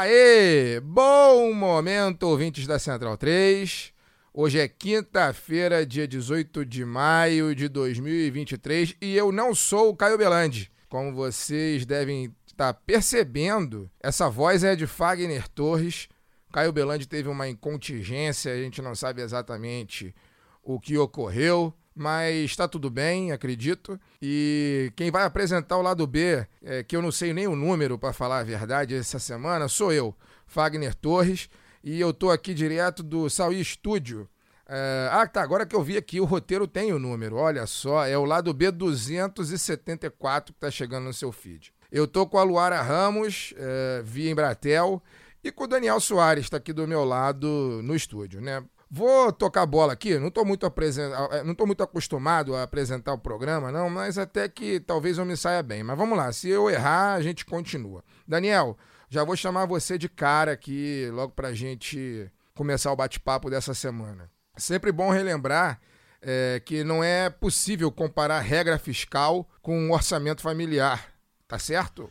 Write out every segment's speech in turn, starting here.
Aê! Bom momento, ouvintes da Central 3. Hoje é quinta-feira, dia 18 de maio de 2023 e eu não sou o Caio Belandi. Como vocês devem estar percebendo, essa voz é de Fagner Torres. Caio Belandi teve uma incontingência, a gente não sabe exatamente o que ocorreu, mas está tudo bem, acredito. E quem vai apresentar o lado B, é, que eu não sei nem o número para falar a verdade essa semana, sou eu, Fagner Torres, e eu tô aqui direto do Saui Studio. É, ah, tá, agora que eu vi aqui, o roteiro tem o número, olha só, é o lado B 274 que tá chegando no seu feed. Eu tô com a Luara Ramos, é, via Embratel, e com o Daniel Soares, está aqui do meu lado no estúdio, né? Vou tocar a bola aqui, não estou muito, apresen- eh, não tô muito acostumado a apresentar o programa, não, mas até que talvez eu me saia bem. Mas vamos lá, se eu errar, a gente continua. Daniel, já vou chamar você de cara aqui, logo pra gente começar o bate-papo dessa semana. Sempre bom relembrar eh, que não é possível comparar regra fiscal com orçamento familiar, tá certo?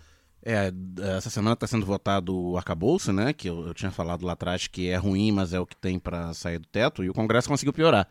É, essa semana está sendo votado o arcabouço, né? Que eu, eu tinha falado lá atrás que é ruim, mas é o que tem para sair do teto, e o Congresso conseguiu piorar.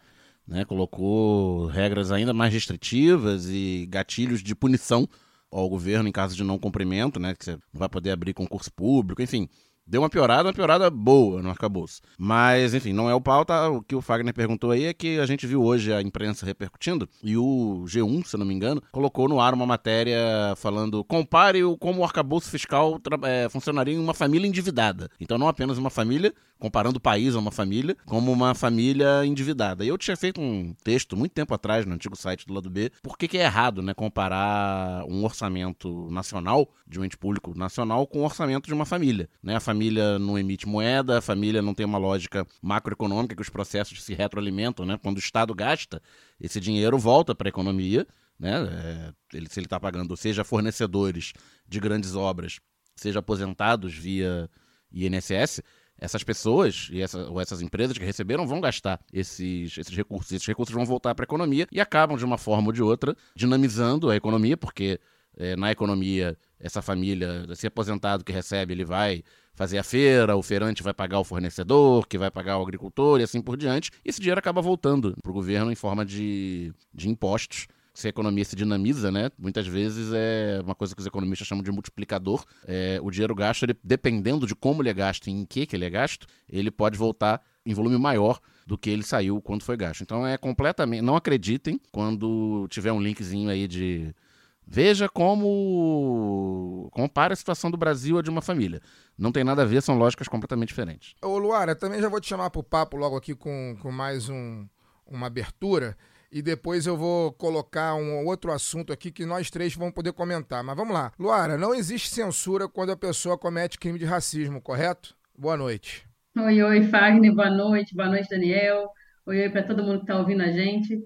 Né? Colocou regras ainda mais restritivas e gatilhos de punição ao governo em caso de não cumprimento, né? Que você não vai poder abrir concurso público, enfim. Deu uma piorada, uma piorada boa no arcabouço. Mas, enfim, não é o pauta. O que o Fagner perguntou aí é que a gente viu hoje a imprensa repercutindo e o G1, se não me engano, colocou no ar uma matéria falando compare o, como o arcabouço fiscal é, funcionaria em uma família endividada. Então, não apenas uma família, comparando o país a uma família, como uma família endividada. E eu tinha feito um texto muito tempo atrás no antigo site do lado B, por que que é errado, né, comparar um orçamento nacional, de um ente público nacional, com o orçamento de uma família. Né? A família não emite moeda, a família não tem uma lógica macroeconômica que os processos se retroalimentam, né? Quando o Estado gasta, esse dinheiro volta para a economia, né? É, ele- se ele está pagando, seja fornecedores de grandes obras, seja aposentados via INSS, essas pessoas e essa, ou essas empresas que receberam vão gastar esses, esses recursos. Esses recursos vão voltar para a economia e acabam, de uma forma ou de outra, dinamizando a economia, porque eh, na economia, essa família, esse aposentado que recebe, ele vai fazer a feira, o feirante vai pagar o fornecedor, que vai pagar o agricultor e assim por diante. E esse dinheiro acaba voltando para o governo em forma de, de impostos. Se a economia se dinamiza, né? Muitas vezes é uma coisa que os economistas chamam de multiplicador. É, o dinheiro gasto, ele, dependendo de como ele é gasto e em que, que ele é gasto, ele pode voltar em volume maior do que ele saiu quando foi gasto. Então é completamente. Não acreditem quando tiver um linkzinho aí de. Veja como compara a situação do Brasil a de uma família. Não tem nada a ver, são lógicas completamente diferentes. Ô Luara, também já vou te chamar pro papo logo aqui com, com mais um, uma abertura. E depois eu vou colocar um outro assunto aqui que nós três vamos poder comentar. Mas vamos lá. Luara, não existe censura quando a pessoa comete crime de racismo, correto? Boa noite. Oi, oi, Fagner, boa noite, boa noite, Daniel. Oi, oi para todo mundo que está ouvindo a gente.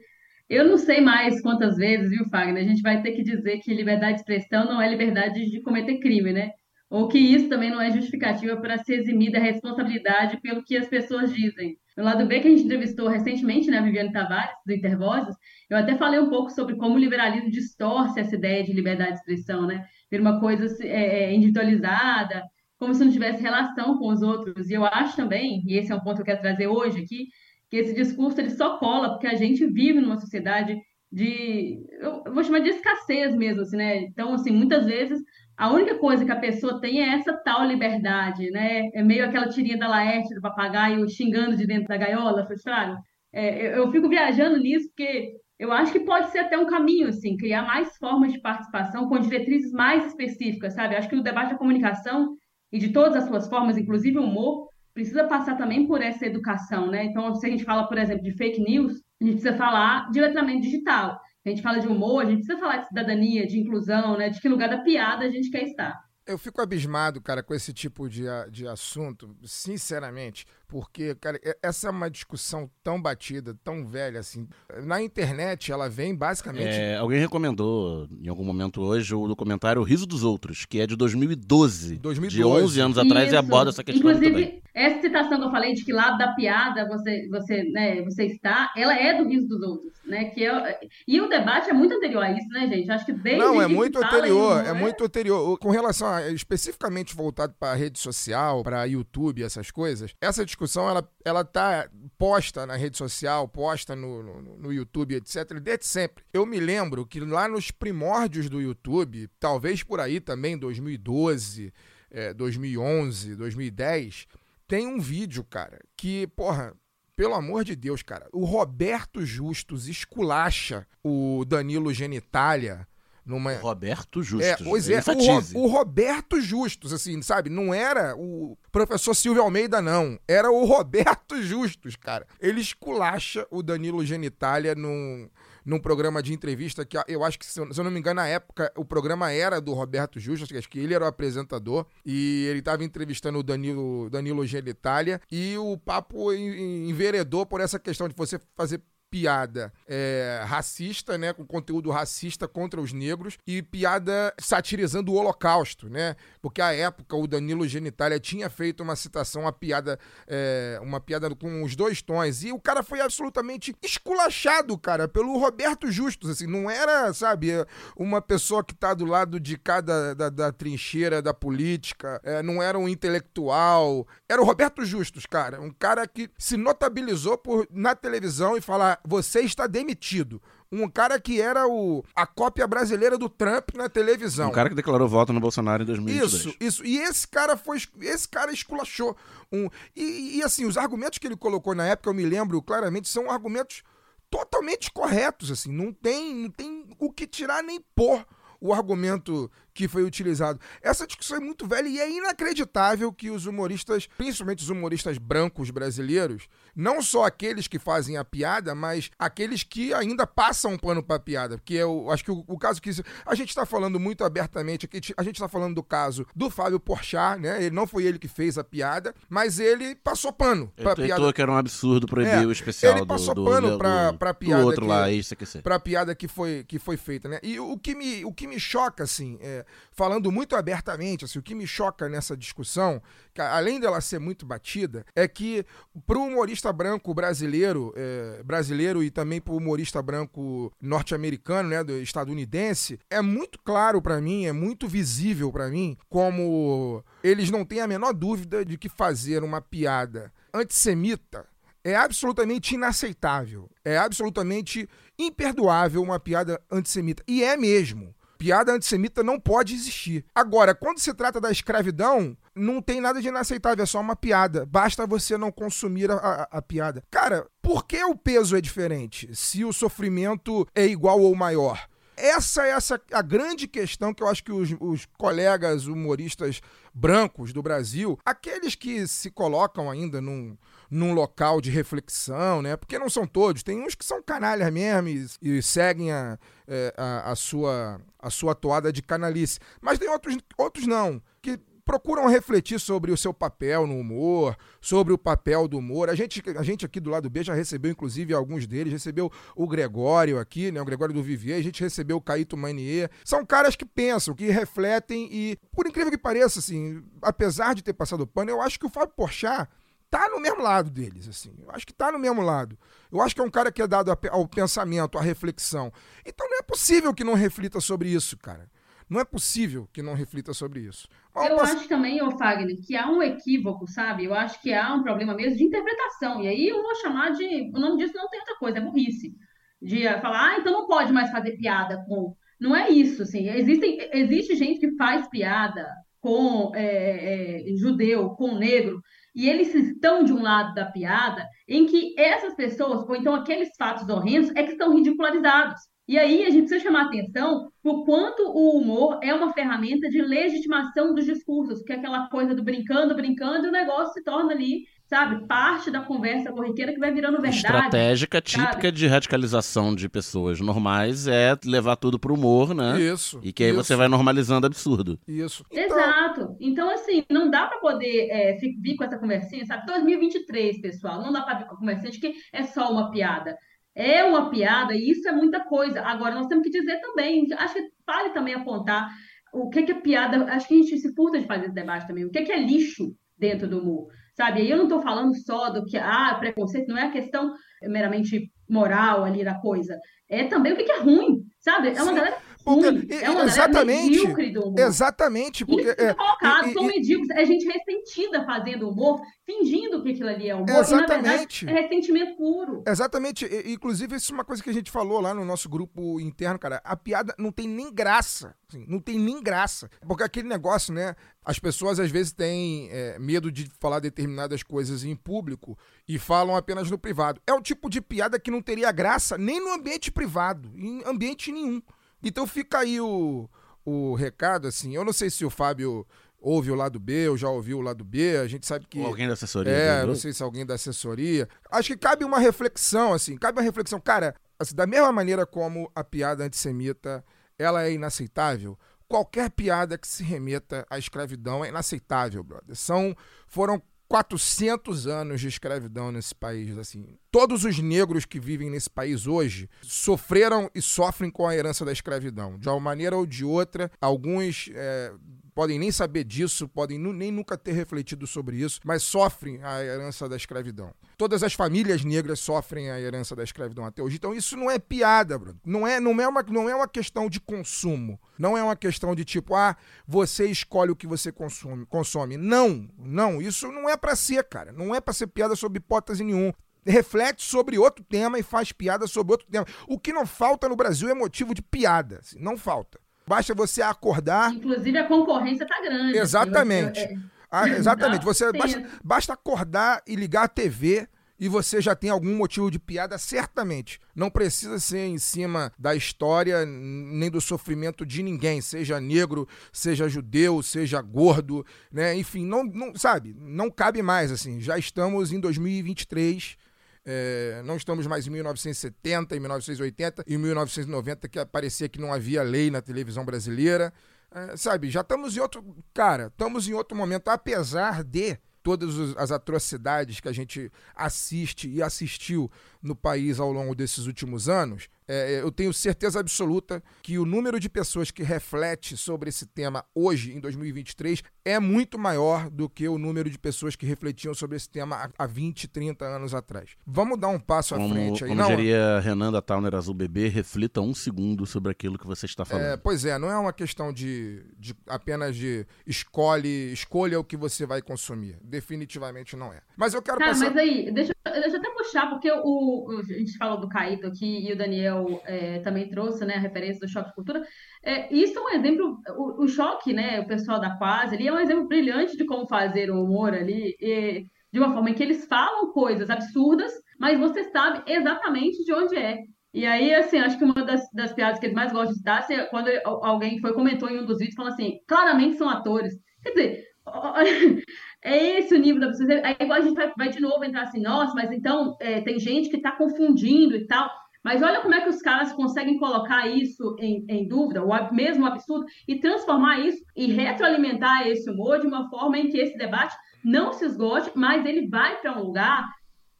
Eu não sei mais quantas vezes, viu, Fagner? A gente vai ter que dizer que liberdade de expressão não é liberdade de cometer crime, né? Ou que isso também não é justificativa para se eximir da responsabilidade pelo que as pessoas dizem. No lado B, que a gente entrevistou recentemente, né, Viviane Tavares, do Intervozes, eu até falei um pouco sobre como o liberalismo distorce essa ideia de liberdade de expressão, né? Ver uma coisa é, é, individualizada, como se não tivesse relação com os outros. E eu acho também, e esse é um ponto que eu quero trazer hoje aqui, que esse discurso ele só cola porque a gente vive numa sociedade de, eu vou chamar de escassez mesmo, assim, né? Então, assim, muitas vezes a única coisa que a pessoa tem é essa tal liberdade, né? É meio aquela tirinha da Laerte do papagaio xingando de dentro da gaiola, frustrado. É, eu, eu fico viajando nisso porque eu acho que pode ser até um caminho, assim, criar mais formas de participação com diretrizes mais específicas, sabe? Acho que o debate da comunicação e de todas as suas formas, inclusive o humor, precisa passar também por essa educação, né? Então, se a gente fala, por exemplo, de fake news, a gente precisa falar de letramento digital. A gente fala de humor, a gente precisa falar de cidadania, de inclusão, né? De que lugar da piada a gente quer estar. Eu fico abismado, cara, com esse tipo de, de assunto, sinceramente, porque, cara, e- essa é uma discussão tão batida, tão velha, assim. Na internet, ela vem basicamente. É, alguém recomendou em algum momento hoje o documentário O Riso dos Outros, que é de 2012. 2012. De 11 anos atrás e Isso. aborda essa questão Inclusive, também. essa citação que eu falei de que lado da piada você, você, né, você está, ela é do riso dos outros, né? Que é, e o debate é muito anterior a isso, né, gente? Acho que desde Não, é muito em anterior, é muito anterior. Com relação a, especificamente voltado para rede social, para YouTube, essas coisas, essa discussão ela, ela tá posta na rede social, posta no, no, no YouTube, etc, desde sempre. Eu me lembro que lá nos primórdios do YouTube, talvez por aí também, 2012, eh, 2011, 2010, tem um vídeo, cara, que, porra, pelo amor de Deus, cara, o Roberto Justus esculacha o Danilo Genitália numa. Roberto Justus. É, pois é, o, Ro- o Roberto Justus, assim, sabe? Não era o professor Silvio Almeida, não. Era o Roberto Justus, cara. Ele esculacha o Danilo Genitália num, num programa de entrevista que eu acho que, se eu, se eu não me engano, na época o programa era do Roberto Justus, acho que ele era o apresentador, e ele estava entrevistando o Danilo, Danilo Genitália, e o papo en- en- enveredou por essa questão de você fazer piada é, racista, né, com conteúdo racista contra os negros e piada satirizando o Holocausto, né? Porque à época o Danilo Genitália tinha feito uma citação, uma piada, é, uma piada com os dois tons e o cara foi absolutamente esculachado, cara, pelo Roberto Justus, assim, não era, sabe, uma pessoa que tá do lado de cada da, da trincheira da política, é, não era um intelectual, era o Roberto Justus, cara, um cara que se notabilizou por na televisão e falar você está demitido. Um cara que era o, a cópia brasileira do Trump na televisão. Um cara que declarou voto no Bolsonaro em 2022. Isso, isso. E esse cara foi. Esse cara esculachou. Um, e, e, assim, os argumentos que ele colocou na época, eu me lembro claramente, são argumentos totalmente corretos. Assim, não tem, não tem o que tirar nem pôr o argumento que foi utilizado. Essa discussão é muito velha e é inacreditável que os humoristas, principalmente os humoristas brancos brasileiros, não só aqueles que fazem a piada, mas aqueles que ainda passam pano pra piada. Porque eu acho que o, o caso que. A gente tá falando muito abertamente aqui, a gente tá falando do caso do Fábio Porchat, né? Ele não foi ele que fez a piada, mas ele passou pano Ele tweetou piada. que era um absurdo proibir É, o especial ele do- passou do, pano do, pra- pra do piada outro que- lá, isso aqui. pra piada que foi, que foi feita, né? E o que me, o que me choca, assim, é, falando muito abertamente, assim, o que me choca nessa discussão, que além dela ser muito batida, é que pro humorista branco brasileiro, é, brasileiro e também pro humorista branco norte-americano, né, estadunidense, é muito claro pra mim, é muito visível pra mim, como eles não têm a menor dúvida de que fazer uma piada antissemita é absolutamente inaceitável. É absolutamente imperdoável uma piada antissemita. E é mesmo. Piada antissemita não pode existir. Agora, quando se trata da escravidão, não tem nada de inaceitável, é só uma piada. Basta você não consumir a, a- a piada. Cara, por que o peso é diferente se o sofrimento é igual ou maior? Essa é essa a grande questão que eu acho que os, os colegas humoristas brancos do Brasil, aqueles que se colocam ainda num, num local de reflexão, né? Porque não são todos, tem uns que são canalhas mesmo e, e seguem a, é, a, a sua, a sua toada de canalice. Mas tem outros, outros não, que procuram refletir sobre o seu papel no humor, sobre o papel do humor. A gente, a gente aqui do lado B já recebeu, inclusive, alguns deles. Recebeu o Gregório aqui, né? O Gregório do Vivier. A gente recebeu o Caíto Manier. São caras que pensam, que refletem e, por incrível que pareça, assim, apesar de ter passado o pano, eu acho que o Fábio Porchat tá no mesmo lado deles, assim. Eu acho que tá no mesmo lado. Eu acho que é um cara que é dado ao pensamento, à reflexão. Então não é possível que não reflita sobre isso, cara. Não é possível que não reflita sobre isso. Mas Eu posso- acho também, ô Fagner, que há um equívoco, sabe? Eu acho que há um problema mesmo de interpretação. E aí eu vou chamar de. O nome disso não tem outra coisa, é burrice. De eh, falar, ah, então não pode mais fazer piada com. Não é isso, assim. Existem, existe gente que faz piada com é, é, judeu, com negro, e eles estão de um lado da piada em que essas pessoas, ou então aqueles fatos horrendos, é que estão ridicularizados. E aí a gente precisa chamar atenção por quanto o humor é uma ferramenta de legitimação dos discursos, que é aquela coisa do brincando, brincando, e o negócio se torna ali sabe, parte da conversa corriqueira que vai virando verdade. Estratégica sabe? típica de radicalização de pessoas normais é levar tudo pro humor, né? Isso. E que aí isso, você vai normalizando absurdo. Isso. Então, Exato. Então, assim, não dá para poder é, vir com essa conversinha, sabe? 2023, pessoal, não dá para vir com a conversinha de que é só uma piada. É uma piada e isso é muita coisa. Agora, nós temos que dizer também, acho que vale também apontar o que que é piada. Acho que a gente se furta de fazer esse debate também. O que que é lixo dentro do humor, sabe? E eu não estou falando só do que, ah, preconceito, não é a questão meramente moral ali da coisa. É também o que que é ruim, sabe? É uma Sim, galera porque- e- É uma exatamente, medíocre do humor. Exatamente, porque. Isso é, colocado, e- são e- medíocres. É gente ressentida fazendo humor, fingindo que aquilo ali é humor. E, Exatamente. verdade, é ressentimento puro. Exatamente. E- Inclusive, isso é uma coisa que a gente falou lá no nosso grupo interno, cara. A piada não tem nem graça. assim, não tem nem graça. Porque aquele negócio, né? As pessoas às vezes têm é, medo de falar determinadas coisas em público e falam apenas no privado. É um tipo de piada que não teria graça nem no ambiente privado, em ambiente nenhum. Então fica aí o, o recado, assim. Eu não sei se o Fábio ouve o lado B ou já ouviu o lado B. A gente sabe que. Ou alguém da assessoria. É, viu? não sei se alguém da assessoria. Acho que cabe uma reflexão, assim, cabe uma reflexão. Cara, assim, da mesma maneira como a piada antissemita, ela é inaceitável, qualquer piada que se remeta à escravidão é inaceitável, brother. São, foram 400 anos de escravidão nesse país, assim. Todos os negros que vivem nesse país hoje sofreram e sofrem com a herança da escravidão. De uma maneira ou de outra, alguns é, podem nem saber disso, podem nem nunca ter refletido sobre isso, mas sofrem a herança da escravidão. Todas as famílias negras sofrem a herança da escravidão até hoje. Então isso não é piada, bro. Não é, não é, uma, não é uma questão de consumo. Não é uma questão de tipo, ah, você escolhe o que você consome. consome. Não, não. Isso não é pra ser, cara. Não é pra ser piada sobre hipótese nenhum. Reflete sobre outro tema e faz piada sobre outro tema. O que não falta no Brasil é motivo de piada. assim, não falta. Basta você acordar. Inclusive, a concorrência tá grande. Exatamente. Ah, exatamente. Você basta, basta acordar e ligar a TV e você já tem algum motivo de piada, certamente. Não precisa ser em cima da história nem do sofrimento de ninguém, seja negro, seja judeu, seja gordo, né? Enfim, não, não sabe, não cabe mais assim. Já estamos em 2023. É, não estamos mais em 1970, em 1980, em 1990, que parecia que não havia lei na televisão brasileira. É, sabe, já estamos em outro. Cara, estamos em outro momento, apesar de todas as atrocidades que a gente assiste e assistiu no país ao longo desses últimos anos, é, eu tenho certeza absoluta que o número de pessoas que reflete sobre esse tema hoje, em 2023, é muito maior do que o número de pessoas que refletiam sobre esse tema há- há 20, 30 anos atrás. Vamos dar um passo à Como, frente aí. como Não, diria Renan da Towner Azul Bebê, reflita um segundo sobre aquilo que você está falando. É, pois é, não é uma questão de, de apenas de escolhe, escolha o que você vai consumir. Definitivamente não é. Mas eu quero Cara, passar. mas aí, deixa, deixa eu até puxar, porque o, o- a gente falou do Caíto aqui e o Daniel é, também trouxe né, a referência do choque de cultura. É, isso é um exemplo, o, o choque, né? O pessoal da Quase ali é um exemplo brilhante de como fazer o humor ali, e, de uma forma em que eles falam coisas absurdas, mas você sabe exatamente de onde é. E aí, assim, acho que uma das, das piadas que eles mais gostam de dar assim, é quando alguém foi comentou em um dos vídeos falando assim, claramente são atores. Quer dizer, é esse o nível da pessoa. Aí igual a gente vai, vai de novo entrar assim, nossa, mas então é, tem gente que está confundindo e tal. Mas olha como é que os caras conseguem colocar isso em, em dúvida, o mesmo absurdo, e transformar isso e retroalimentar esse humor de uma forma em que esse debate não se esgote, mas ele vai para um lugar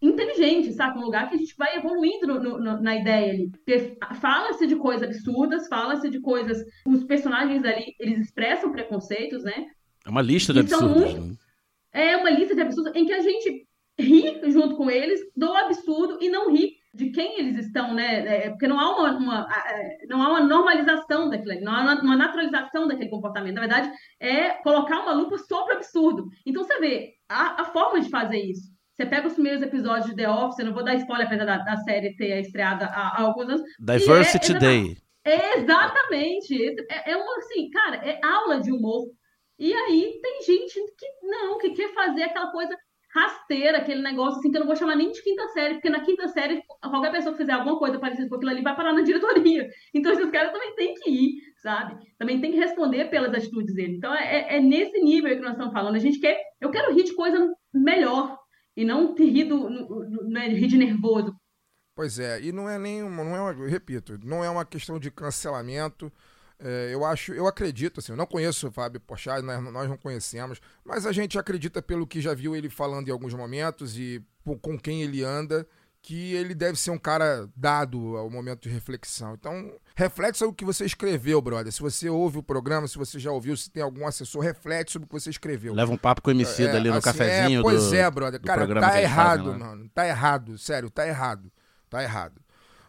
inteligente, sabe? Um lugar que a gente vai evoluindo no- no- na ideia ali. Porque fala-se de coisas absurdas, fala-se de coisas. Os personagens ali, eles expressam preconceitos, né? É uma lista de E são absurdos. muito- né? É uma lista de absurdos em que a gente ri junto com eles do absurdo e não ri de quem eles estão, né? É, porque não há uma, uma- é, não há uma normalização daquilo, não há uma- uma naturalização daquele comportamento. Na verdade, é colocar uma lupa sobre o absurdo. Então você vê a, a forma de fazer isso. Você pega os primeiros episódios de The Office, eu não vou dar spoiler apesar da, da série ter estreado há, há alguns anos, Diversity E é- Day. é, exatamente. É, é uma, assim, cara, é aula de humor. E aí tem gente que não, que quer fazer aquela coisa rasteira, aquele negócio assim, que eu não vou chamar nem de quinta série, porque na quinta série, qualquer pessoa que fizer alguma coisa parecida com aquilo ali vai parar na diretoria. Então esses caras também têm que ir, sabe? Também tem que responder pelas atitudes dele. Então é, é nesse nível que nós estamos falando. A gente quer, eu quero rir de coisa melhor. e não no- no- né, rir de nervoso. Pois é, e não é nem uma, não é uma, repito, não é uma questão de cancelamento. É, eu acho, eu acredito, assim, eu não conheço o Fábio Porchat, nós, nós não conhecemos, mas a gente acredita pelo que já viu ele falando em alguns momentos e po- com quem ele anda, que ele deve ser um cara dado ao momento de reflexão. Então, reflete sobre o que você escreveu, brother. Se você ouve o programa, se você já ouviu, se tem algum assessor, reflete sobre o que você escreveu. Leva um papo com o Emicida É, ali no assim, cafezinho é, pois do, é, brother. Cara, tá eles fazem errado, lá. mano. Tá errado. Sério, tá errado. Tá errado.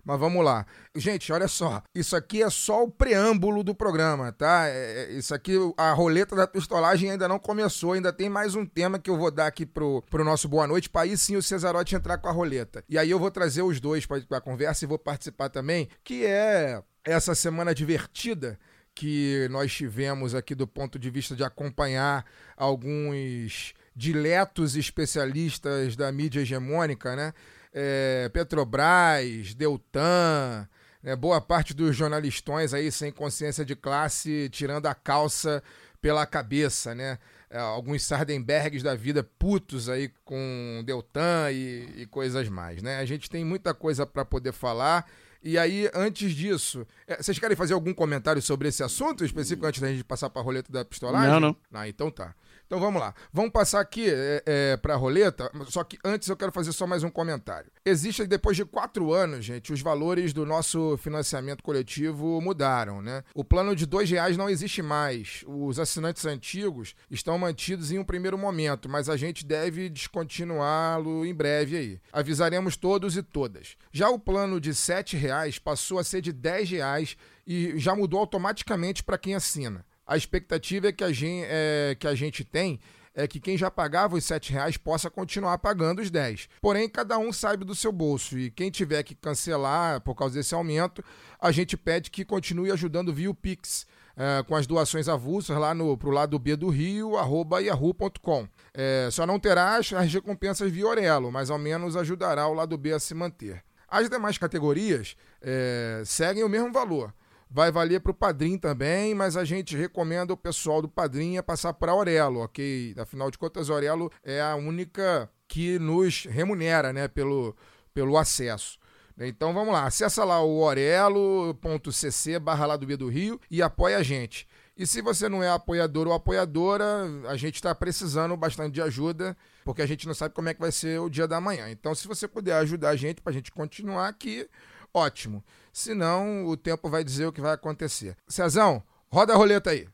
Mas vamos lá. Gente, olha só. Isso aqui é só o preâmbulo do programa, tá? É- é- isso aqui, a roleta da pistolagem ainda não começou. Ainda tem mais um tema que eu vou dar aqui pro, pro nosso Boa Noite, pra aí sim o Cesarote entrar com a roleta. E aí eu vou trazer os dois pra, pra conversa e vou participar também, que é essa semana divertida que nós tivemos aqui do ponto de vista de acompanhar alguns diletos especialistas da mídia hegemônica, né? É, Petrobras, Deltan, né? boa parte dos jornalistões aí sem consciência de classe tirando a calça pela cabeça, né? É, alguns Sardenbergs da vida putos aí com Deltan e, e coisas mais, né? A gente tem muita coisa para poder falar. E aí, antes disso, é, vocês querem fazer algum comentário sobre esse assunto específico antes da gente passar para a roleta da pistolagem? Não, não. Ah, então tá. Então vamos lá. Vamos passar aqui é, é, para a roleta, só que antes eu quero fazer só mais um comentário. Existe, depois de quatro anos, gente, os valores do nosso financiamento coletivo mudaram, né? O plano de dois reais não existe mais. Os assinantes antigos estão mantidos em um primeiro momento, mas a gente deve descontinuá-lo em breve aí. Avisaremos todos e todas. Já o plano de sete reais passou a ser de dez reais e já mudou automaticamente para quem assina. A expectativa é que a gente, é, que a gente tem é que quem já pagava os R$ reais possa continuar pagando os 10. Porém, cada um sabe do seu bolso e quem tiver que cancelar por causa desse aumento, a gente pede que continue ajudando via o Pix. é, com as doações avulsas lá no pro lado B do Rio, arroba yahoo.com. É, só não terá as, as recompensas via Orelo, mas ao menos ajudará o lado B a se manter. As demais categorias é, seguem o mesmo valor. Vai valer para o Padrim também, mas a gente recomenda o pessoal do Padrim a passar para Aurelo, ok? Afinal de contas, Aurelo é a única que nos remunera, né, pelo, pelo acesso. Então vamos lá, acessa lá o orelo.cc barra lá do do Rio e apoia a gente. E se você não é apoiador ou apoiadora, a gente está precisando bastante de ajuda, porque a gente não sabe como é que vai ser o dia da manhã. Então, se você puder ajudar a gente para a gente continuar aqui, ótimo. Senão, o tempo vai dizer o que vai acontecer. Cezão, roda a roleta aí.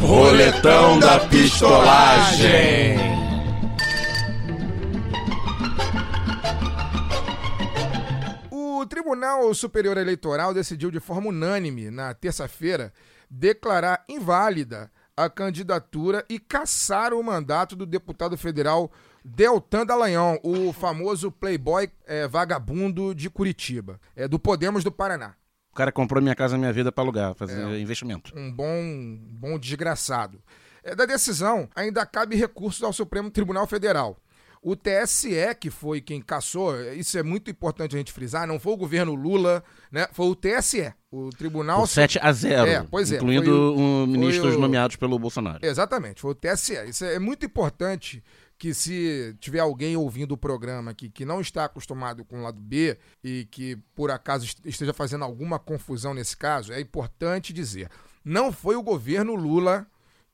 Roletão da pistolagem. O Tribunal Superior Eleitoral decidiu de forma unânime, na terça-feira, declarar inválida a candidatura e cassar o mandato do deputado federal Deltan Dallagnol, o famoso playboy eh, vagabundo de Curitiba, é, do Podemos do Paraná. O cara comprou minha casa, minha vida pra alugar, fazer É. investimento. um bom, bom desgraçado. É, da decisão, ainda cabe recursos ao Supremo Tribunal Federal. O TSE, que foi quem caçou, isso é muito importante a gente frisar, não foi o governo Lula, né? Foi o TSE, o Tribunal. Por 7 a 0, É, pois é, incluindo o- ministros o- nomeados pelo Bolsonaro. Exatamente, foi o TSE. Isso é muito importante que se tiver alguém ouvindo o programa aqui que não está acostumado com o lado B e que por acaso est- esteja fazendo alguma confusão nesse caso, é importante dizer. Não foi o governo Lula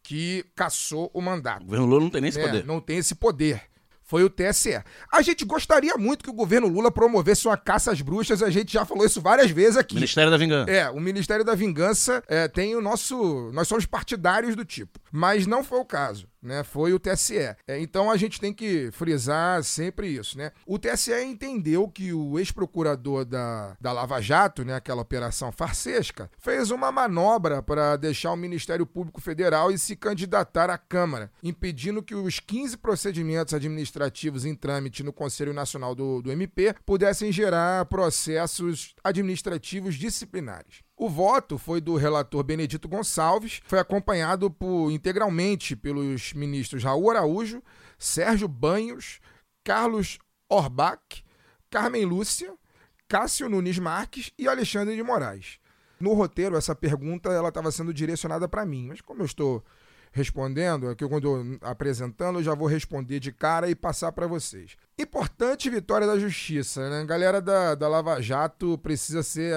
que caçou o O mandato. governo Lula não tem nem esse É, poder. Não tem esse poder. Foi o TSE. A gente gostaria muito que o governo Lula promovesse uma caça às bruxas, a gente já falou isso várias vezes aqui. Ministério da Vingança. É, o Ministério da Vingança é, tem o nosso. Nós somos partidários do tipo. Mas não foi o caso, né? Foi o TSE. É, então a gente tem que frisar sempre isso, né? O TSE entendeu que o ex-procurador da, da Lava Jato, né? Aquela operação farsesca, fez uma manobra para deixar o Ministério Público Federal e se candidatar à Câmara, impedindo que os 15 procedimentos administrativos em trâmite no Conselho Nacional do, do MP pudessem gerar processos administrativos disciplinares. O voto foi do relator Benedito Gonçalves, foi acompanhado por, integralmente pelos ministros Raul Araújo, Sérgio Banhos, Carlos Orbach, Carmen Lúcia, Cássio Nunes Marques e Alexandre de Moraes. No roteiro, essa pergunta ela estava sendo direcionada para mim, mas como eu estou respondendo, aqui quando apresentando, eu já vou responder de cara e passar para vocês. Importante vitória da justiça, né? A galera da, da Lava Jato precisa ser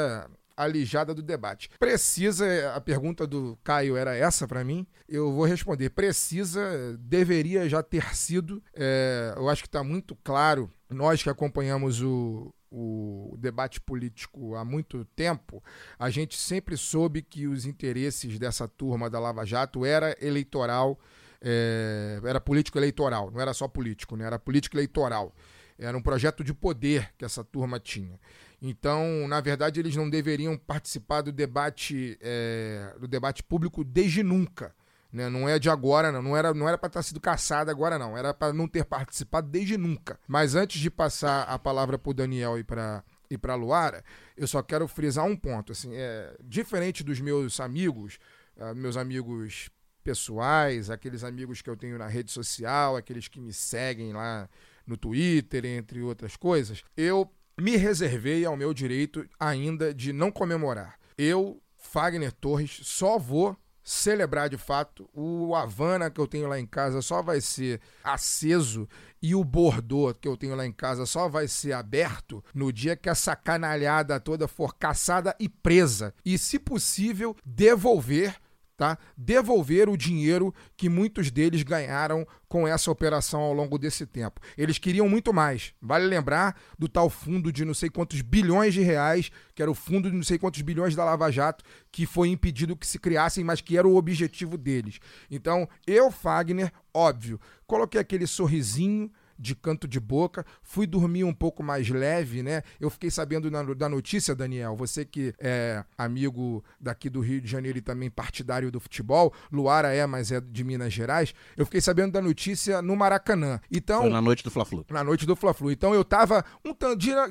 alijada do debate. Precisa, a pergunta do Caio era essa para mim, eu vou responder. Precisa, deveria já ter sido. É, eu acho que está muito claro, nós que acompanhamos o, o debate político há muito tempo, a gente sempre soube que os interesses dessa turma da Lava Jato era eleitoral, é, era político eleitoral, não era só político, né? era político eleitoral. Era um projeto de poder que essa turma tinha. Então, na verdade, eles não deveriam participar do debate, é, do debate público desde nunca. Né? Não é de agora, não. Não era, não era para estar sido caçado agora, não. Era para não ter participado desde nunca. Mas antes de passar a palavra para o Daniel e para e para Luara, eu só quero frisar um ponto. Assim, é, diferente dos meus amigos, uh, meus amigos pessoais, aqueles amigos que eu tenho na rede social, aqueles que me seguem lá no Twitter, entre outras coisas, eu me reservei ao meu direito ainda de não comemorar. Eu, Fagner Torres, só vou celebrar de fato. O Havana que eu tenho lá em casa só vai ser aceso e o Bordeaux que eu tenho lá em casa só vai ser aberto no dia que essa canalhada toda for caçada e presa. E, se possível, devolver tá? Devolver o dinheiro que muitos deles ganharam com essa operação ao longo desse tempo. Eles queriam muito mais. Vale lembrar do tal fundo de não sei quantos bilhões de reais, que era o fundo de não sei quantos bilhões da Lava Jato, que foi impedido que se criassem, mas que era o objetivo deles. Então, eu, Fagner, óbvio, coloquei aquele sorrisinho de canto de boca, fui dormir um pouco mais leve, né? Eu fiquei sabendo na, da notícia, Daniel, você que é amigo daqui do Rio de Janeiro e também partidário do futebol, Luara é, mas é de Minas Gerais, eu fiquei sabendo da notícia no Maracanã. Então, Foi na noite do Fla-Flu. Na noite do Fla-Flu. Então eu tava, um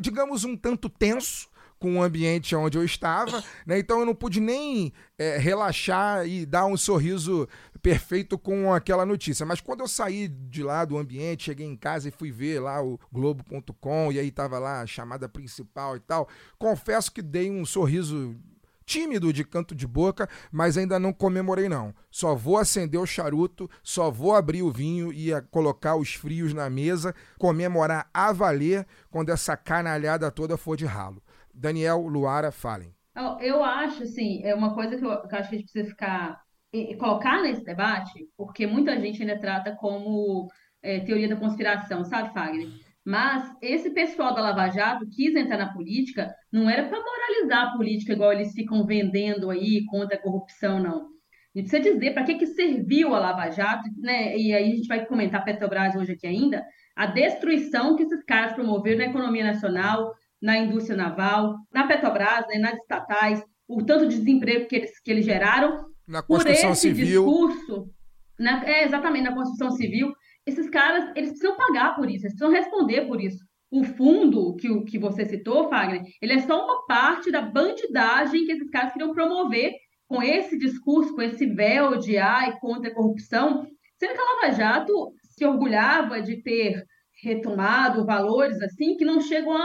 digamos, um tanto tenso, com o ambiente onde eu estava, né? Então eu não pude nem é, relaxar e dar um sorriso perfeito com aquela notícia. Mas quando eu saí de lá do ambiente, cheguei em casa e fui ver lá o Globo.com e aí tava lá a chamada principal e tal, confesso que dei um sorriso tímido de canto de boca, mas ainda não comemorei não. Só vou acender o charuto, só vou abrir o vinho e colocar os frios na mesa, comemorar a valer quando essa canalhada toda for de ralo. Daniel, Luara, falem. Eu acho, assim, é uma coisa que eu, que eu acho que a gente precisa ficar e, colocar nesse debate, porque muita gente ainda trata como é, teoria da conspiração, sabe, Fagner? Mas esse pessoal da Lava Jato quis entrar na política, não era para moralizar a política igual eles ficam vendendo aí contra a corrupção, não. A gente precisa dizer para que, que serviu a Lava Jato, né? E aí a gente vai comentar Petrobras hoje aqui ainda, a destruição que esses caras promoveram na economia nacional, na indústria naval, na Petrobras, né, nas estatais, o tanto de desemprego que eles, que eles geraram. Na construção por esse civil. discurso, na, é, exatamente, na construção civil, esses caras, eles precisam pagar por isso, eles precisam responder por isso. O fundo que, que você citou, Fagner, ele é só uma parte da bandidagem que esses caras queriam promover com esse discurso, com esse véu de ai contra a corrupção, sendo que a Lava Jato se orgulhava de ter retomado valores assim que não chegam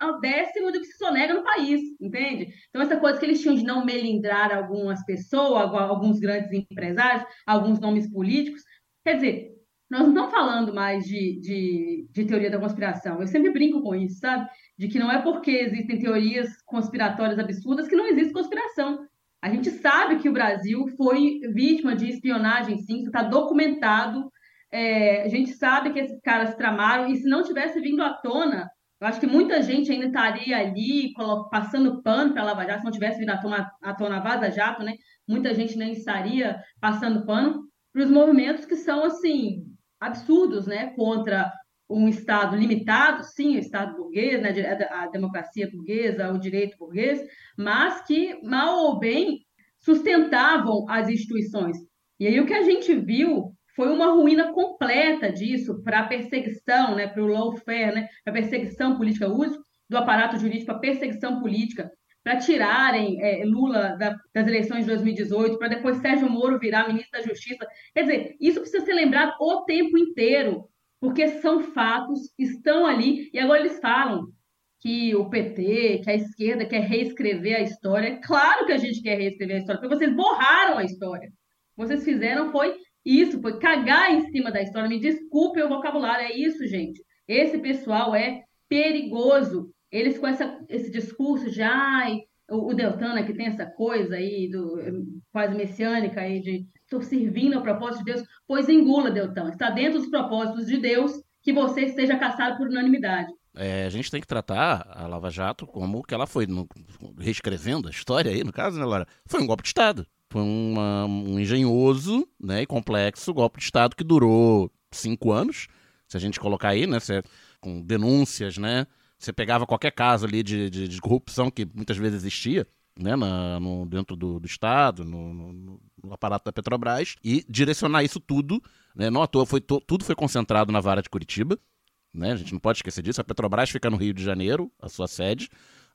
ao décimo do que se sonega no país, entende? Então, essa coisa que eles tinham de não melindrar algumas pessoas, alguns grandes empresários, alguns nomes políticos, quer dizer, nós não estamos falando mais de, de, de teoria da conspiração. Eu sempre brinco com isso, sabe? De que não é porque existem teorias conspiratórias absurdas que não existe conspiração. A gente sabe que o Brasil foi vítima de espionagem, sim, isso está documentado é, a gente sabe que esses caras tramaram, e se não tivesse vindo à tona, eu acho que muita gente ainda estaria ali passando pano para Lava Jato, se não tivesse vindo à tona, à tona Vaza Jato, né? Muita gente nem estaria passando pano para os movimentos que são, assim, absurdos, né? Contra um Estado limitado, sim, o Estado burguês, né? a democracia burguesa, o direito burguês, mas que, mal ou bem, sustentavam as instituições. E aí o que a gente viu foi uma ruína completa disso para a perseguição, né, para o lawfare, né, para a perseguição política, o uso do aparato jurídico para perseguição política, para tirarem é, Lula da, das eleições de 2018, para depois Sérgio Moro virar ministro da Justiça. Quer dizer, isso precisa ser lembrado o tempo inteiro, porque são fatos, estão ali, e agora eles falam que o PT, que a esquerda quer reescrever a história. Claro que a gente quer reescrever a história, porque vocês borraram a história. Vocês fizeram foi isso, foi cagar em cima da história. Me desculpe o vocabulário, é isso, gente. Esse pessoal é perigoso. Eles com essa, esse discurso de ai, o, o Deltana que tem essa coisa aí do quase messiânica aí de estou servindo ao propósito de Deus, pois engula, Deltana. Está dentro dos propósitos de Deus que você esteja caçado por unanimidade. É, a gente tem que tratar a Lava Jato como que ela foi, no, reescrevendo a história aí, no caso, né, Laura? Foi um golpe de Estado. Foi uma, um engenhoso né, e complexo golpe de Estado que durou cinco anos. Se a gente colocar aí, né? Você, com denúncias, né? Você pegava qualquer caso ali de, de, de corrupção que muitas vezes existia, né, na, no, dentro do, do Estado, no, no, no, aparato da Petrobras, e direcionar isso tudo, né, não à toa, foi, to, tudo foi concentrado na vara de Curitiba, né, a gente não pode esquecer disso, a Petrobras fica no Rio de Janeiro, a sua sede,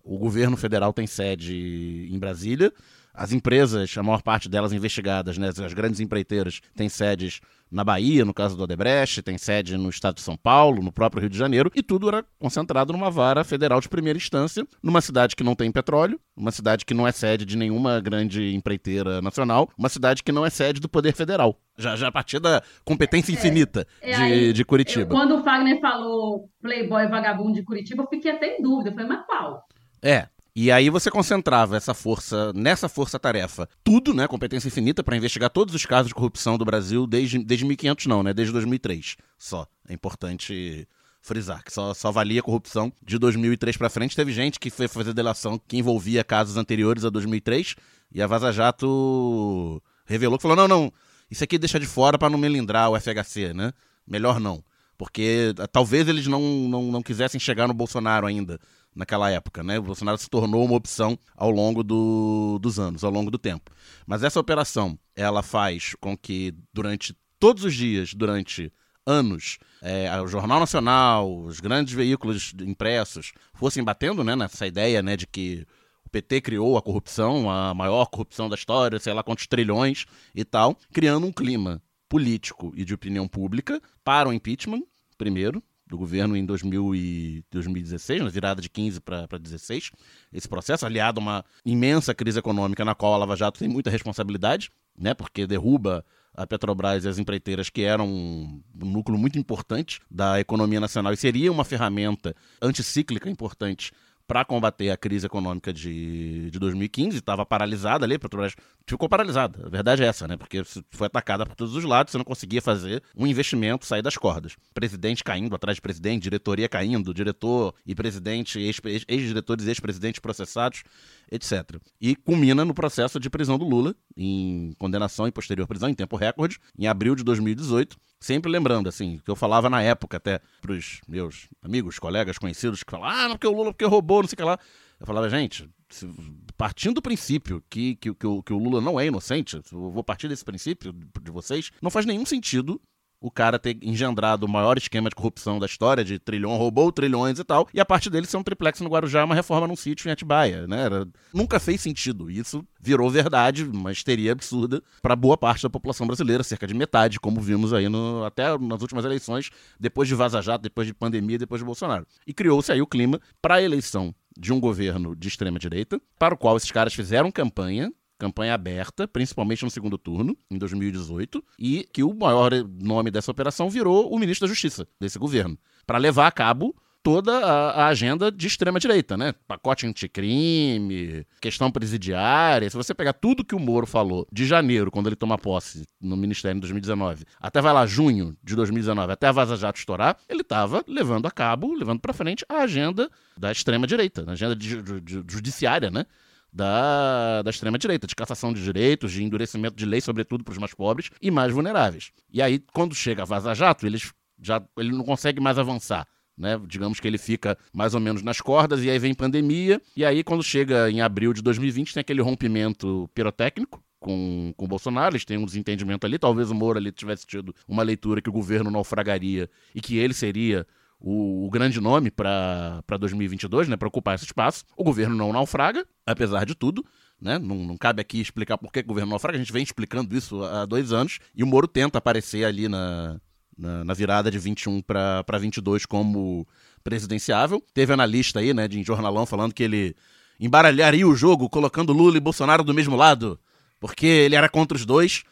o governo federal tem sede em Brasília, as empresas, a maior parte delas investigadas, né, as grandes empreiteiras, têm sedes na Bahia, no caso do Odebrecht, tem sede no estado de São Paulo, no próprio Rio de Janeiro, e tudo era concentrado numa vara federal de primeira instância, numa cidade que não tem petróleo, uma cidade que não é sede de nenhuma grande empreiteira nacional, uma cidade que não é sede do Poder Federal. Já, já a partir da competência infinita É, de, aí, de Eu- Curitiba. quando o Fagner falou Playboy vagabundo de Curitiba, eu fiquei até em dúvida. Eu falei, mas qual? É. E aí você concentrava essa força, nessa força-tarefa, tudo, né, competência infinita para investigar todos os casos de corrupção do Brasil desde, desde 1500 não, né, desde 2003 só. É importante frisar que só, só valia corrupção de 2003 para frente. Teve gente que foi fazer delação que envolvia casos anteriores a 2003 e a Vaza Jato revelou que falou: "Não, não, isso aqui deixa de fora para não melindrar o FHC, né? Melhor não, porque eh, talvez eles não, não, não quisessem chegar no Bolsonaro ainda naquela época, né? O Bolsonaro se tornou uma opção ao longo do- dos anos, ao longo do tempo. Mas essa operação, ela faz com que durante todos os dias, durante anos, é, o Jornal Nacional, os grandes veículos impressos fossem batendo né, nessa ideia né, de que o PT criou a corrupção, a maior corrupção da história, sei lá quantos trilhões e tal, criando um clima político e de opinião pública para o impeachment, primeiro, do governo em 2000 e 2016, na virada de 15 para 16, esse processo, aliado a uma imensa crise econômica na qual a Lava Jato tem muita responsabilidade, né, porque derruba a Petrobras e as empreiteiras que eram um núcleo muito importante da economia nacional e seria uma ferramenta anticíclica importante para combater a crise econômica de, de 2015, estava paralisada ali, a Petrobras ficou paralisada. A verdade é essa, né? Porque foi atacada por todos os lados, você não conseguia fazer um investimento sair das cordas. Presidente caindo atrás de presidente, diretoria caindo, diretor e presidente, ex- ex- ex-diretores e ex-presidentes processados, etc. E culmina no processo de prisão do Lula, em condenação e posterior prisão, em tempo recorde, em abril de 2018. Sempre lembrando, assim, que eu falava na época até pros meus amigos, colegas, conhecidos, que falavam, ah, não, porque o Lula, porque roubou, não sei o que lá. Eu falava, gente, partindo do princípio que, que, que, o, que o Lula não é inocente, eu vou partir desse princípio de vocês, não faz nenhum sentido o cara ter engendrado o maior esquema de corrupção da história, de trilhão, roubou trilhões e tal, e a parte dele ser um triplex no Guarujá, uma reforma num sítio em Atibaia, né? Era- nunca fez sentido. Isso virou verdade, uma histeria absurda para boa parte da população brasileira, cerca de metade, como vimos aí no- até nas últimas eleições, depois de Vaza Jato, depois de pandemia, depois de Bolsonaro. E criou-se aí o clima para a eleição de um governo de extrema direita, para o qual esses caras fizeram campanha, campanha aberta, principalmente no segundo turno, em 2018, e que o maior nome dessa operação virou o ministro da Justiça desse governo, para levar a cabo toda a, a agenda de extrema direita, né? Pacote anticrime, questão presidiária. Se você pegar tudo que o Moro falou de janeiro, quando ele toma posse no Ministério em 2019, até vai lá junho de 2019, até a Vaza Jato estourar, ele estava levando a cabo, levando para frente a agenda da extrema direita, a agenda de- de- de- judiciária, né? da, da extrema-direita, de cassação de direitos, de endurecimento de lei, sobretudo para os mais pobres e mais vulneráveis. E aí, quando chega a Vaza Jato, eles já, ele não consegue mais avançar. Né? Digamos que ele fica mais ou menos nas cordas, e aí vem pandemia, e aí, quando chega em abril de 2020, tem aquele rompimento pirotécnico. Com, com o Bolsonaro, eles têm um desentendimento ali. Talvez o Moro ali tivesse tido uma leitura que o governo naufragaria e que ele seria o, o grande nome para 2022, né, para ocupar esse espaço. O governo não naufraga, apesar de tudo. Né? Não, não cabe aqui explicar por que o governo naufraga, a gente vem explicando isso há dois anos, e o Moro tenta aparecer ali na, na, na virada de 21 para 22 como presidenciável. Teve analista aí, né, de jornalão falando que ele embaralharia o jogo colocando Lula e Bolsonaro do mesmo lado, porque ele era contra os dois.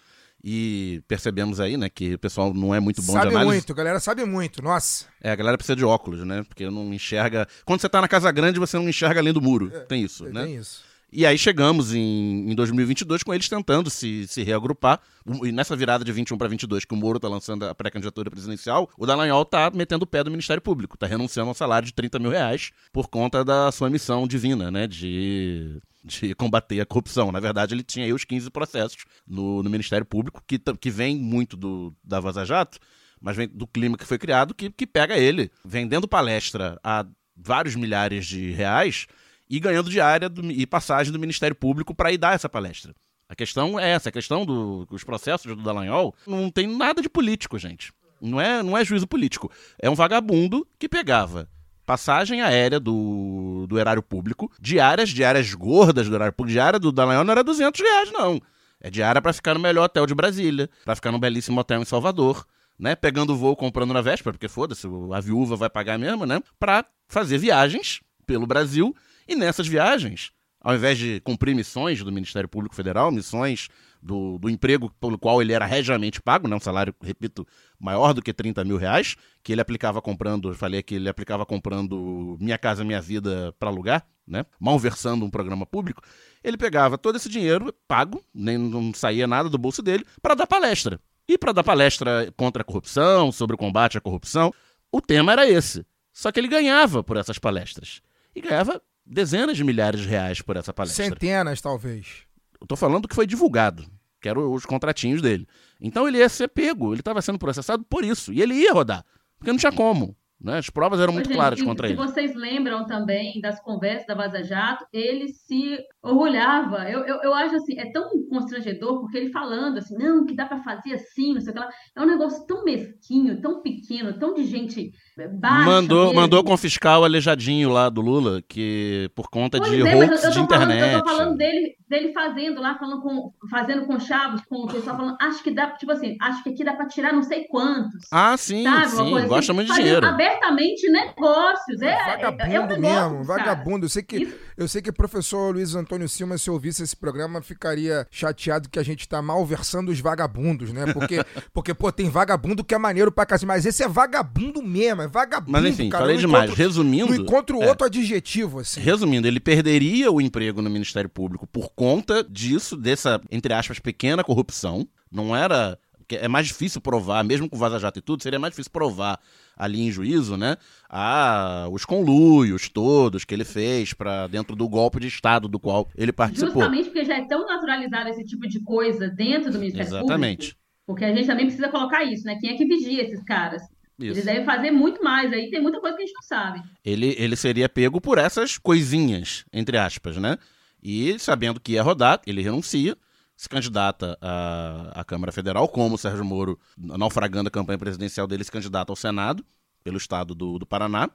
E percebemos aí, né, que o pessoal não é muito bom sabe de análise. muito, a galera sabe muito, nossa. É, a galera precisa de óculos, né? Porque não enxerga. Quando você tá na casa grande, você não enxerga além do muro. Tem isso, né? Tem isso. E aí chegamos em, em 2022 com eles tentando se, se reagrupar. E nessa virada de 21 para 22, que o Moro tá lançando a pré-candidatura presidencial, o Dallagnol tá metendo o pé do Ministério Público, tá renunciando ao salário de 30 mil reais por conta da sua missão divina, né? De, de combater a corrupção. Na verdade, ele tinha aí os 15 processos no, no Ministério Público, que, que vem muito do, da Vaza Jato, mas vem do clima que foi criado, que, que pega ele vendendo palestra a vários milhares de reais e ganhando diária do- e passagem do Ministério Público para ir dar essa palestra. A questão é essa, a questão do- dos processos do Dallagnol não tem nada de político, gente. Não é, não é juízo político. É um vagabundo que pegava passagem aérea do, do erário público, diárias, diárias gordas do erário público, diária do Dallagnol não era 200 reais, não. É diária para ficar no melhor hotel de Brasília, para ficar num belíssimo hotel em Salvador, né? Pegando voo, comprando na véspera, porque foda-se, a viúva vai pagar mesmo, né? Pra fazer viagens pelo Brasil e nessas viagens, ao invés de cumprir missões do Ministério Público Federal, missões do, do emprego pelo qual ele era regiamente pago, né, um salário, repito, maior do que 30 mil reais, que ele aplicava comprando, eu falei que ele aplicava comprando Minha Casa Minha Vida para alugar, né, malversando um programa público, ele pegava todo esse dinheiro pago, nem não saía nada do bolso dele, para dar palestra. E para dar palestra contra a corrupção, sobre o combate à corrupção, o tema era esse. Só que ele ganhava por essas palestras. E ganhava dezenas de milhares de reais por essa palestra. Centenas, talvez. Eu tô falando do que foi divulgado, que eram os contratinhos dele. Então ele ia ser pego, ele estava sendo processado por isso. E ele ia rodar, porque não tinha como. Né? As provas eram Ô, muito gente, claras e contra se ele. vocês lembram também das conversas da Vaza Jato, ele se orgulhava. Eu, eu, eu acho assim, é tão constrangedor, porque ele falando assim, não, que dá para fazer assim, não sei o que lá. É um negócio tão mesquinho, tão pequeno, tão de gente baixa Mandou, mesmo. mandou confiscar o aleijadinho lá do Lula, que por conta Pois de é, hoax eu, eu de tô falando, internet. eu tô falando dele, dele fazendo lá, falando com, fazendo com chavos, com o pessoal falando, acho que dá, tipo assim, acho que aqui dá para tirar não sei quantos. Ah, sim, sabe? Sim, coisa gosta assim, muito de dinheiro. Abertamente negócios. É, é, vagabundo é um negócio, mesmo, cara. vagabundo. Eu sei que Isso- eu sei que o professor Luiz Antônio Silva, se ouvisse esse programa, ficaria chateado que a gente tá malversando os vagabundos, né? Porque, porque pô, tem vagabundo que é maneiro pra cacete, mas esse é vagabundo mesmo, é vagabundo, Mas enfim, cara. falei demais. encontro- Resumindo, Não encontro é. outro adjetivo, assim. Resumindo, ele perderia o emprego no Ministério Público por conta disso, dessa, entre aspas, pequena corrupção. Não era. É mais difícil provar, mesmo com Vaza Jato e tudo, seria mais difícil provar ali em juízo, né? Ah, os conluios todos que ele fez para dentro do golpe de Estado do qual ele participou. Justamente porque já é tão naturalizado esse tipo de coisa dentro do Ministério Exatamente. Público. Porque a gente também precisa colocar isso, né? Quem é que vigia esses caras? Eles Isso. devem fazer muito mais aí, tem muita coisa que a gente não sabe. Ele, ele seria pego por essas coisinhas, entre aspas, né? E sabendo que ia rodar, ele renuncia, se candidata à, à Câmara Federal, como o Sérgio Moro, naufragando a campanha presidencial dele, se candidata ao Senado, pelo estado do, do Paraná.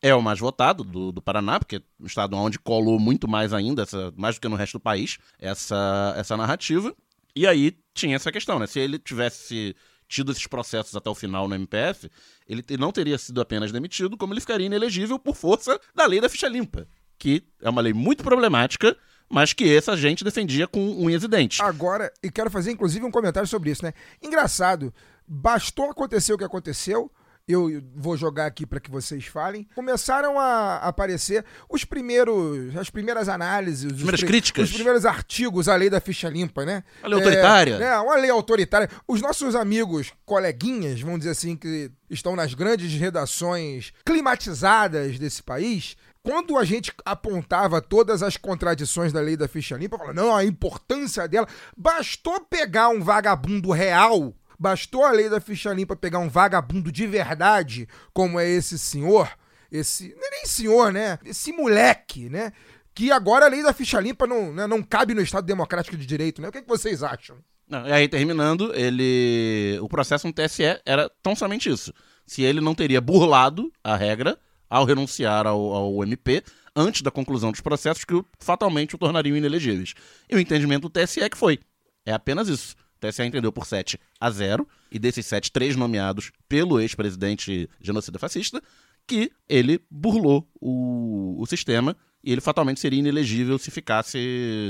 É o mais votado do, do Paraná, porque é um estado onde colou muito mais ainda, essa, mais do que no resto do país, essa, essa narrativa. E aí tinha essa questão, né? Se ele tivesse tido esses processos até o final no MPF, ele não teria sido apenas demitido, como ele ficaria inelegível por força da lei da ficha limpa, que é uma lei muito problemática, mas que essa gente defendia com unhas e dentes. Agora, e quero fazer inclusive um comentário sobre isso, né? Engraçado, bastou acontecer o que aconteceu. Eu vou jogar aqui para que vocês falem. Começaram a aparecer os primeiros, as primeiras análises, os primeiras pri- críticas. os primeiros artigos à lei da ficha limpa, né? A lei autoritária. É, uma lei autoritária. Os nossos amigos, coleguinhas, vamos dizer assim, que estão nas grandes redações climatizadas desse país, quando a gente apontava todas as contradições da lei da ficha limpa, falava, não, a importância dela, bastou pegar um vagabundo real, bastou a lei da ficha limpa pegar um vagabundo de verdade, como é esse senhor, esse, é nem senhor, né? Esse moleque, né? Que agora a lei da ficha limpa não, né, não cabe no Estado Democrático de Direito, né? O que, que vocês acham? Não, e aí, terminando, ele. O processo no TSE era tão somente isso. Se ele não teria burlado a regra ao renunciar ao, ao MP antes da conclusão dos processos que fatalmente o tornariam inelegíveis. E o entendimento do TSE é que foi. É apenas isso. O TSE entendeu por 7 a 0, e desses 7, três nomeados pelo ex-presidente genocida fascista, que ele burlou o, o sistema e ele fatalmente seria inelegível se ficasse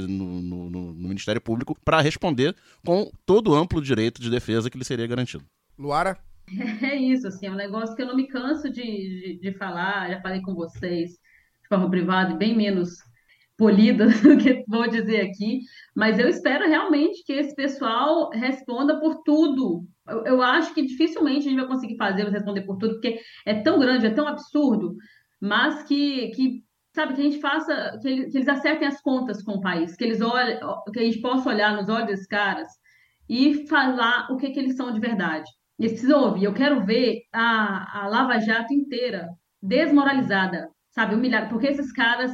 no, no- no- no Ministério Público para responder com todo o amplo direito de defesa que lhe seria garantido. Luara? É isso, assim, é um negócio que eu não me canso de, de, de falar, já falei com vocês de forma privada e bem menos polida do que vou dizer aqui, mas eu espero realmente que esse pessoal responda por tudo. Eu, eu acho que dificilmente a gente vai conseguir fazer eles responder por tudo, porque é tão grande, é tão absurdo, mas que, que sabe, que a gente faça, que, ele- que eles acertem as contas com o país, que eles olhem, que a gente possa olhar nos olhos desses caras e falar o que, que eles são de verdade. Eles precisam ouvir. Eu quero ver a, a Lava Jato inteira desmoralizada, sabe? Humilhada. Porque esses caras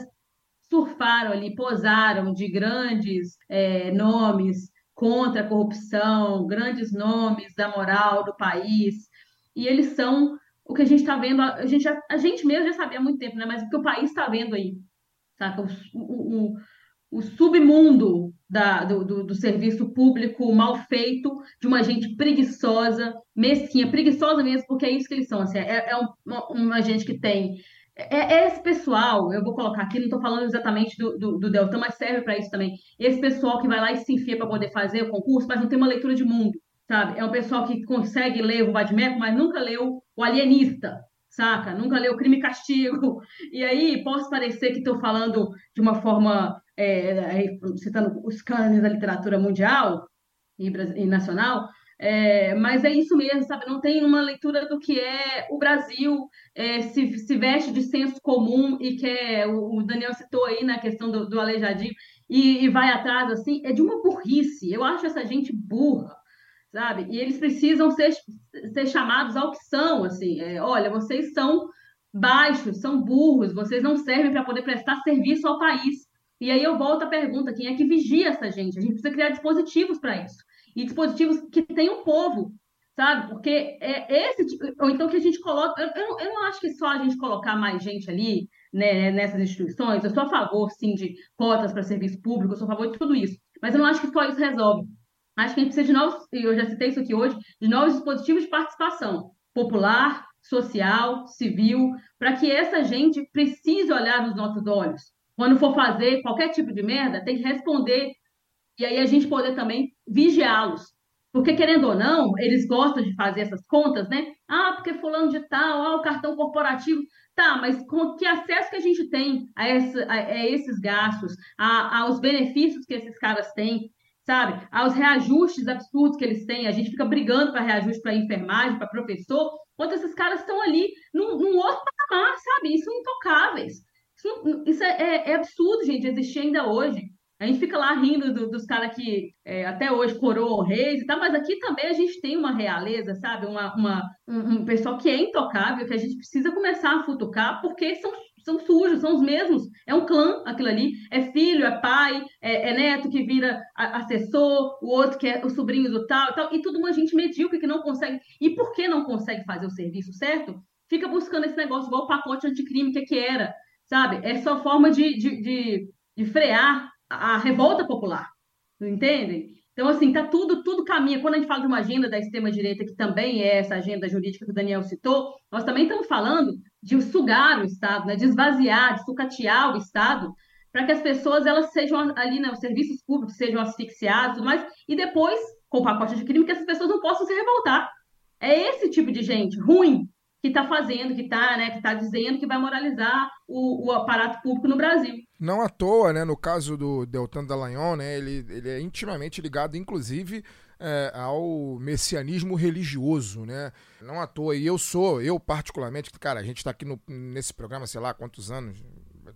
surfaram ali, posaram de grandes é, nomes contra a corrupção, grandes nomes da moral do país. E eles são o que a gente está vendo, a gente, já- a gente mesmo já sabia há muito tempo, né? Mas o que o país está vendo aí, saca? O, o, o- submundo da- do, do- do serviço público mal feito, de uma gente preguiçosa, mesquinha, preguiçosa mesmo, porque é isso que eles são. Assim, é, é um- uma, uma gente que tem. É, é esse pessoal, eu vou colocar aqui, não estou falando exatamente do, do, do Deltan, mas serve para isso também. Esse pessoal que vai lá e se enfia para poder fazer o concurso, mas não tem uma leitura de mundo, sabe? É um pessoal que consegue ler o Vadimeco, mas nunca leu o Alienista, saca? Nunca leu Crime e Castigo. E aí, posso parecer que estou falando de uma forma, é, aí, citando os cânones da literatura mundial e, e nacional, é, mas é isso mesmo, sabe? Não tem uma leitura do que é o Brasil, é, se, se veste de senso comum e quer, o, o Daniel citou aí na questão do, do aleijadinho, e, e vai atrás, assim, é de uma burrice. Eu acho essa gente burra, sabe? E eles precisam ser, ser chamados ao que são, assim. É, olha, vocês são baixos, são burros, vocês não servem para poder prestar serviço ao país. E aí eu volto à pergunta: quem é que vigia essa gente? A gente precisa criar dispositivos para isso. E dispositivos que tenham povo, sabe? Porque é esse tipo. Ou então que a gente coloca. Eu, eu, não- acho que só a gente colocar mais gente ali, né, nessas instituições. Eu sou a favor, sim, de cotas para serviço público, eu sou a favor de tudo isso. Mas eu não acho que só isso resolve. Acho que a gente precisa de novos, eu já citei isso aqui hoje, de novos dispositivos de participação popular, social, civil, para que essa gente precise olhar nos nossos olhos. Quando for fazer qualquer tipo de merda, tem que responder. E aí a gente poder também vigiá-los. Porque, querendo ou não, eles gostam de fazer essas contas, né? Ah, porque fulano de tal, ah, o cartão corporativo. Tá, mas com que acesso que a gente tem a, essa, a, a esses gastos, a, aos benefícios que esses caras têm, sabe? Aos reajustes absurdos que eles têm. A gente fica brigando para reajuste para enfermagem, para professor, enquanto esses caras estão ali num, num outro patamar, sabe? Isso são intocáveis. Isso, isso é, é- é absurdo, gente, existir ainda hoje. A gente fica lá rindo do- dos caras que é, até hoje coroam reis e tal, mas aqui também a gente tem uma realeza, sabe? Uma, uma- um, um pessoal que é intocável, que a gente precisa começar a futucar, porque são, são sujos, são os mesmos. É um clã aquilo ali. É filho, é pai, é, é neto que vira assessor, o outro que é o sobrinho do tal e tal, e tudo uma gente medíocre que não consegue. E por que não consegue fazer o serviço certo? Fica buscando esse negócio igual o pacote anticrime que, que era, sabe? É só forma de, de, de, de frear a revolta popular. Entendem? Então, assim, tá tudo, tudo caminha. Quando a gente fala de uma agenda da extrema-direita, que também é essa agenda jurídica que o Daniel citou, nós também estamos falando de sugar o Estado, né? de esvaziar, de sucatear o Estado, para que as pessoas elas sejam ali, né? Os serviços públicos sejam asfixiados tudo mais, e depois, com o pacote de crime, que essas pessoas não possam se revoltar. É esse tipo de gente ruim que está fazendo, que está né, que tá dizendo que vai moralizar o, o aparato público no Brasil. Não à toa, né? No caso do Deltan Dallagnol, né? Ele, ele é intimamente ligado, inclusive, é, ao messianismo religioso, né? Não à toa. E eu sou, eu particularmente, cara, a gente tá aqui no- nesse programa, sei lá, quantos anos?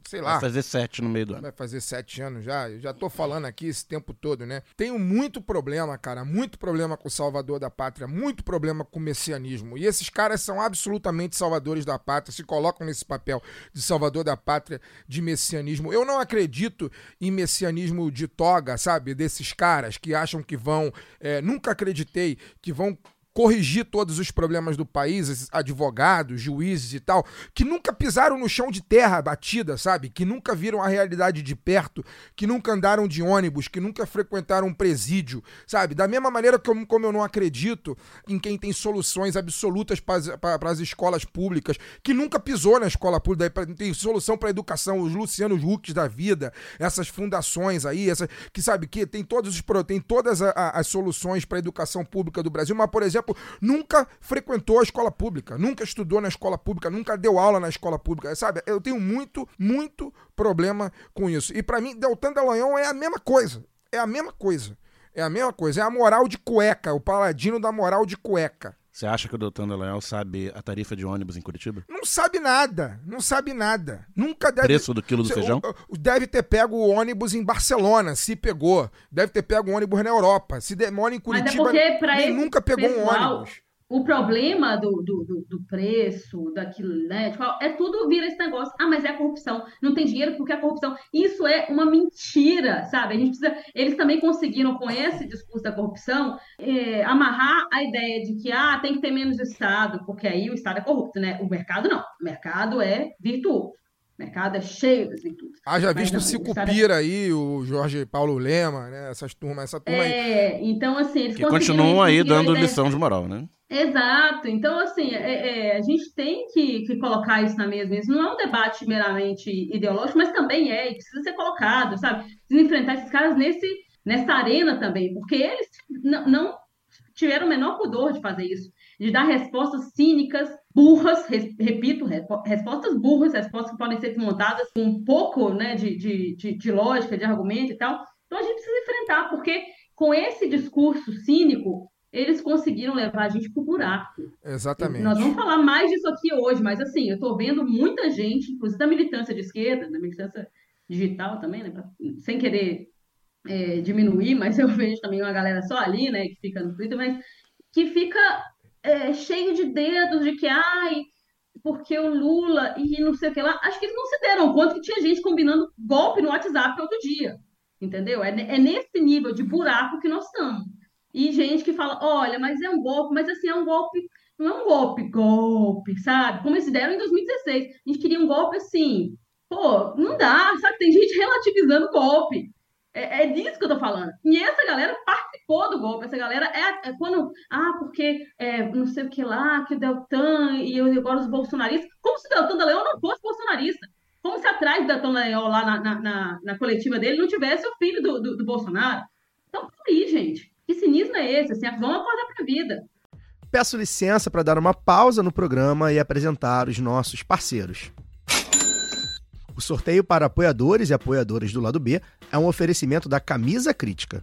Sei lá. Vai fazer sete no meio do ano. Vai fazer sete anos já. Eu já tô falando aqui esse tempo todo, né? Tenho muito problema, cara. Muito problema com o salvador da pátria. Muito problema com o messianismo. E esses caras são absolutamente salvadores da pátria. Se colocam nesse papel de salvador da pátria, de messianismo. Eu não acredito em messianismo de toga, sabe? Desses caras que acham que vão. é, nunca acreditei que vão corrigir todos os problemas do país, advogados, juízes e tal, que nunca pisaram no chão de terra batida, sabe? Que nunca viram a realidade de perto, que nunca andaram de ônibus, que nunca frequentaram um presídio, sabe? Da mesma maneira que eu- como eu não acredito em quem tem soluções absolutas para as escolas públicas, que nunca pisou na escola pública, tem solução para educação, os Lucianos Hucks da vida, essas fundações aí, que sabe que tem todos os tem todas a- a- as soluções para a educação pública do Brasil, mas por exemplo, nunca frequentou a escola pública, nunca estudou na escola pública, nunca deu aula na escola pública, sabe? Eu tenho muito, muito problema com isso. E para mim, Deltan Dallagnol é a mesma coisa. É a mesma coisa. É a mesma coisa. É a moral de cueca, o paladino da moral de cueca. Você acha que o Doutor Dallagnol sabe a tarifa de ônibus em Curitiba? Não sabe nada, não sabe nada. Nunca deve. Preço do quilo do feijão? Deve ter pego o ônibus em Barcelona, se pegou. Deve ter pego o ônibus na Europa. Se demora em Mas é Curitiba, porque para nem esse nunca pegou um pessoal, ônibus. O problema do, do, do, do preço, daquilo, né? tipo, é tudo vira esse negócio. Ah, mas é a corrupção. Não tem dinheiro porque é a corrupção. Isso é uma mentira, sabe? A gente precisa. Eles também conseguiram, com esse discurso da corrupção, eh, amarrar a ideia de que ah, tem que ter menos Estado, porque aí o Estado é corrupto, né? O mercado não. O mercado é virtuoso. O mercado é cheio das virtudes. Haja Mas visto o Estado é- Cicupira aí, o Jorge Paulo Lema, né? Essas turmas, essa turma aí. É, então, assim, eles Que continuam aí dando lição de moral, né? Exato. Então, assim, é- é, a gente tem que, que colocar isso na mesa. Isso não é um debate meramente ideológico, mas também é, e precisa ser colocado, sabe? Precisa enfrentar esses caras nesse, nessa arena também, porque eles não, tiveram o menor pudor de fazer isso, de dar respostas cínicas, burras, res- repito, respo- respostas burras, respostas que podem ser montadas com um pouco né, de, de, de, de lógica, de argumento e tal. Então, a gente precisa enfrentar, porque com esse discurso cínico, eles conseguiram levar a gente pro buraco. Exatamente. Nós vamos falar mais disso aqui hoje, mas assim, eu estou vendo muita gente, inclusive da militância de esquerda, da militância digital também, né? sem querer é, diminuir, mas eu vejo também uma galera só ali, né, que fica no Twitter, mas que fica é, cheio de dedos de que, ai, porque o Lula e não sei o que lá. Acho que eles não se deram conta que tinha gente combinando golpe no WhatsApp outro dia. Entendeu? É, é nesse nível de buraco que nós estamos. E gente que fala, olha, mas é um golpe, mas assim, é um golpe, não é um golpe, golpe, sabe? Como eles deram em 2016. A gente queria um golpe assim, pô, não dá, sabe? Tem gente relativizando golpe. É, é disso que eu tô falando. E essa galera participou do golpe. Essa galera é, é quando. Ah, porque é, não sei o que lá, que o Deltan e eu- agora os bolsonaristas. Como se o Deltan da Leão não fosse bolsonarista. Como se atrás do Deltan Dallagnol lá na, na, na, na coletiva dele não tivesse o filho do, do, do Bolsonaro. Então, peraí, gente. Que cinismo é esse? Assim, vamos acordar pra vida. Peço licença para dar uma pausa no programa e apresentar os nossos parceiros. O sorteio para apoiadores e apoiadoras do lado B é um oferecimento da Camisa Crítica.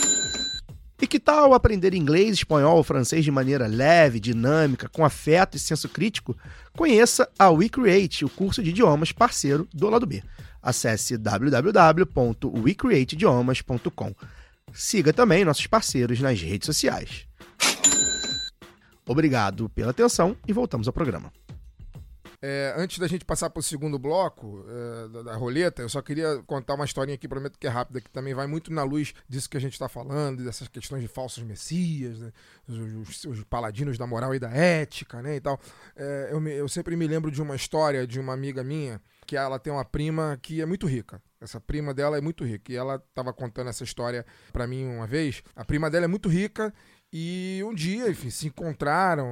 E que tal aprender inglês, espanhol francês de maneira leve, dinâmica, com afeto e senso crítico? Conheça a WeCreate, o curso de idiomas parceiro do lado B. Acesse www.wecreateidiomas.com. Siga também nossos parceiros nas redes sociais. Obrigado pela atenção e voltamos ao programa. É, antes da gente passar para o segundo bloco é, da, da roleta, eu só queria contar uma historinha aqui, prometo que é rápida, que também vai muito na luz disso que a gente está falando, dessas questões de falsos messias, né? os, os- os paladinos da moral e da ética, né, e tal. É, eu, me- eu sempre me lembro de uma história de uma amiga minha, que ela tem uma prima que é muito rica. Essa prima dela é muito rica. E ela estava contando essa história para mim uma vez. A prima dela é muito rica e um dia, enfim, se encontraram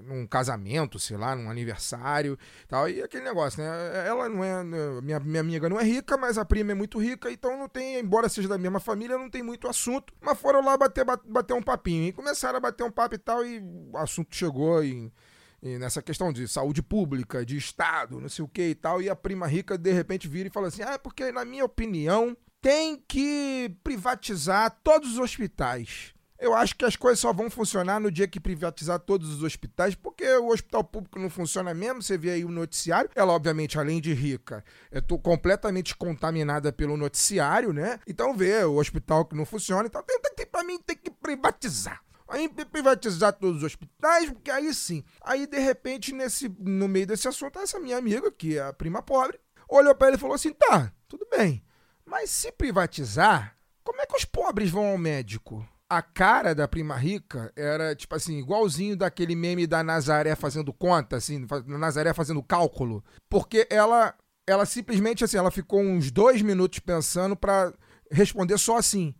num casamento, sei lá, num aniversário tal. E aquele negócio, né? Ela não é. né, Minha, minha amiga não é rica, mas a prima é muito rica, então não tem, embora seja da mesma família, não tem muito assunto. Mas foram lá bater, bat- bater um papinho. E começaram a bater um papo e tal, e o assunto chegou em. E nessa questão de saúde pública, de Estado, não sei o que e tal, e a prima rica de repente vira e fala assim: ah, é porque, na minha opinião, tem que privatizar todos os hospitais. Eu acho que as coisas só vão funcionar no dia que privatizar todos os hospitais, porque o hospital público não funciona mesmo. Você vê aí o noticiário. Ela, obviamente, além de rica, é completamente contaminada pelo noticiário, né? Então vê o hospital que não funciona. Então, tem, tem, pra mim, tem que privatizar. Aí pri- privatizar todos os hospitais, porque aí sim. Aí, de repente, nesse, no meio desse assunto, essa minha amiga, que é a prima pobre, olhou pra ele e falou assim: tá, tudo bem. Mas se privatizar, como é que os pobres vão ao médico? A cara da prima rica era, tipo assim, igualzinho daquele meme da Nazaré fazendo conta, assim, Nazaré fazendo cálculo. Porque ela, ela simplesmente, assim, ela ficou uns dois minutos pensando pra responder só assim.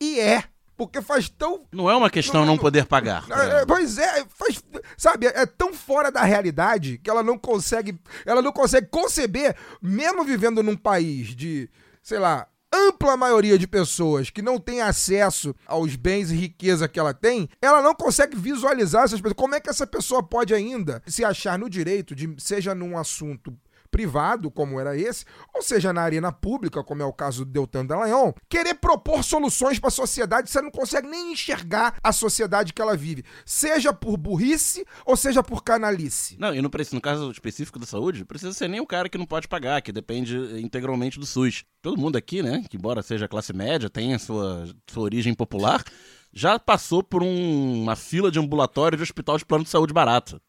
E é. Porque faz tão Não é uma questão Não, não, não- poder pagar. é, é, pois é, faz, sabe, é tão fora da realidade que ela não consegue, ela não consegue conceber, mesmo vivendo num país de, sei lá, ampla maioria de pessoas que não tem acesso aos bens e riqueza que ela tem, ela não consegue visualizar essas pessoas. Como é que essa pessoa pode ainda se achar no direito de, seja num assunto privado, como era esse, ou seja, na arena pública, como é o caso do Deltan Dallagnol, querer propor soluções para a sociedade, você não consegue nem enxergar a sociedade que ela vive, seja por burrice ou seja por canalice. Não, e não precisa, no caso específico da saúde, precisa ser nem o cara que não pode pagar, que depende integralmente do SUS. Todo mundo aqui, né, que embora seja classe média, tem a sua, sua origem popular, já passou por um- uma fila de ambulatório de hospital de plano de saúde barato.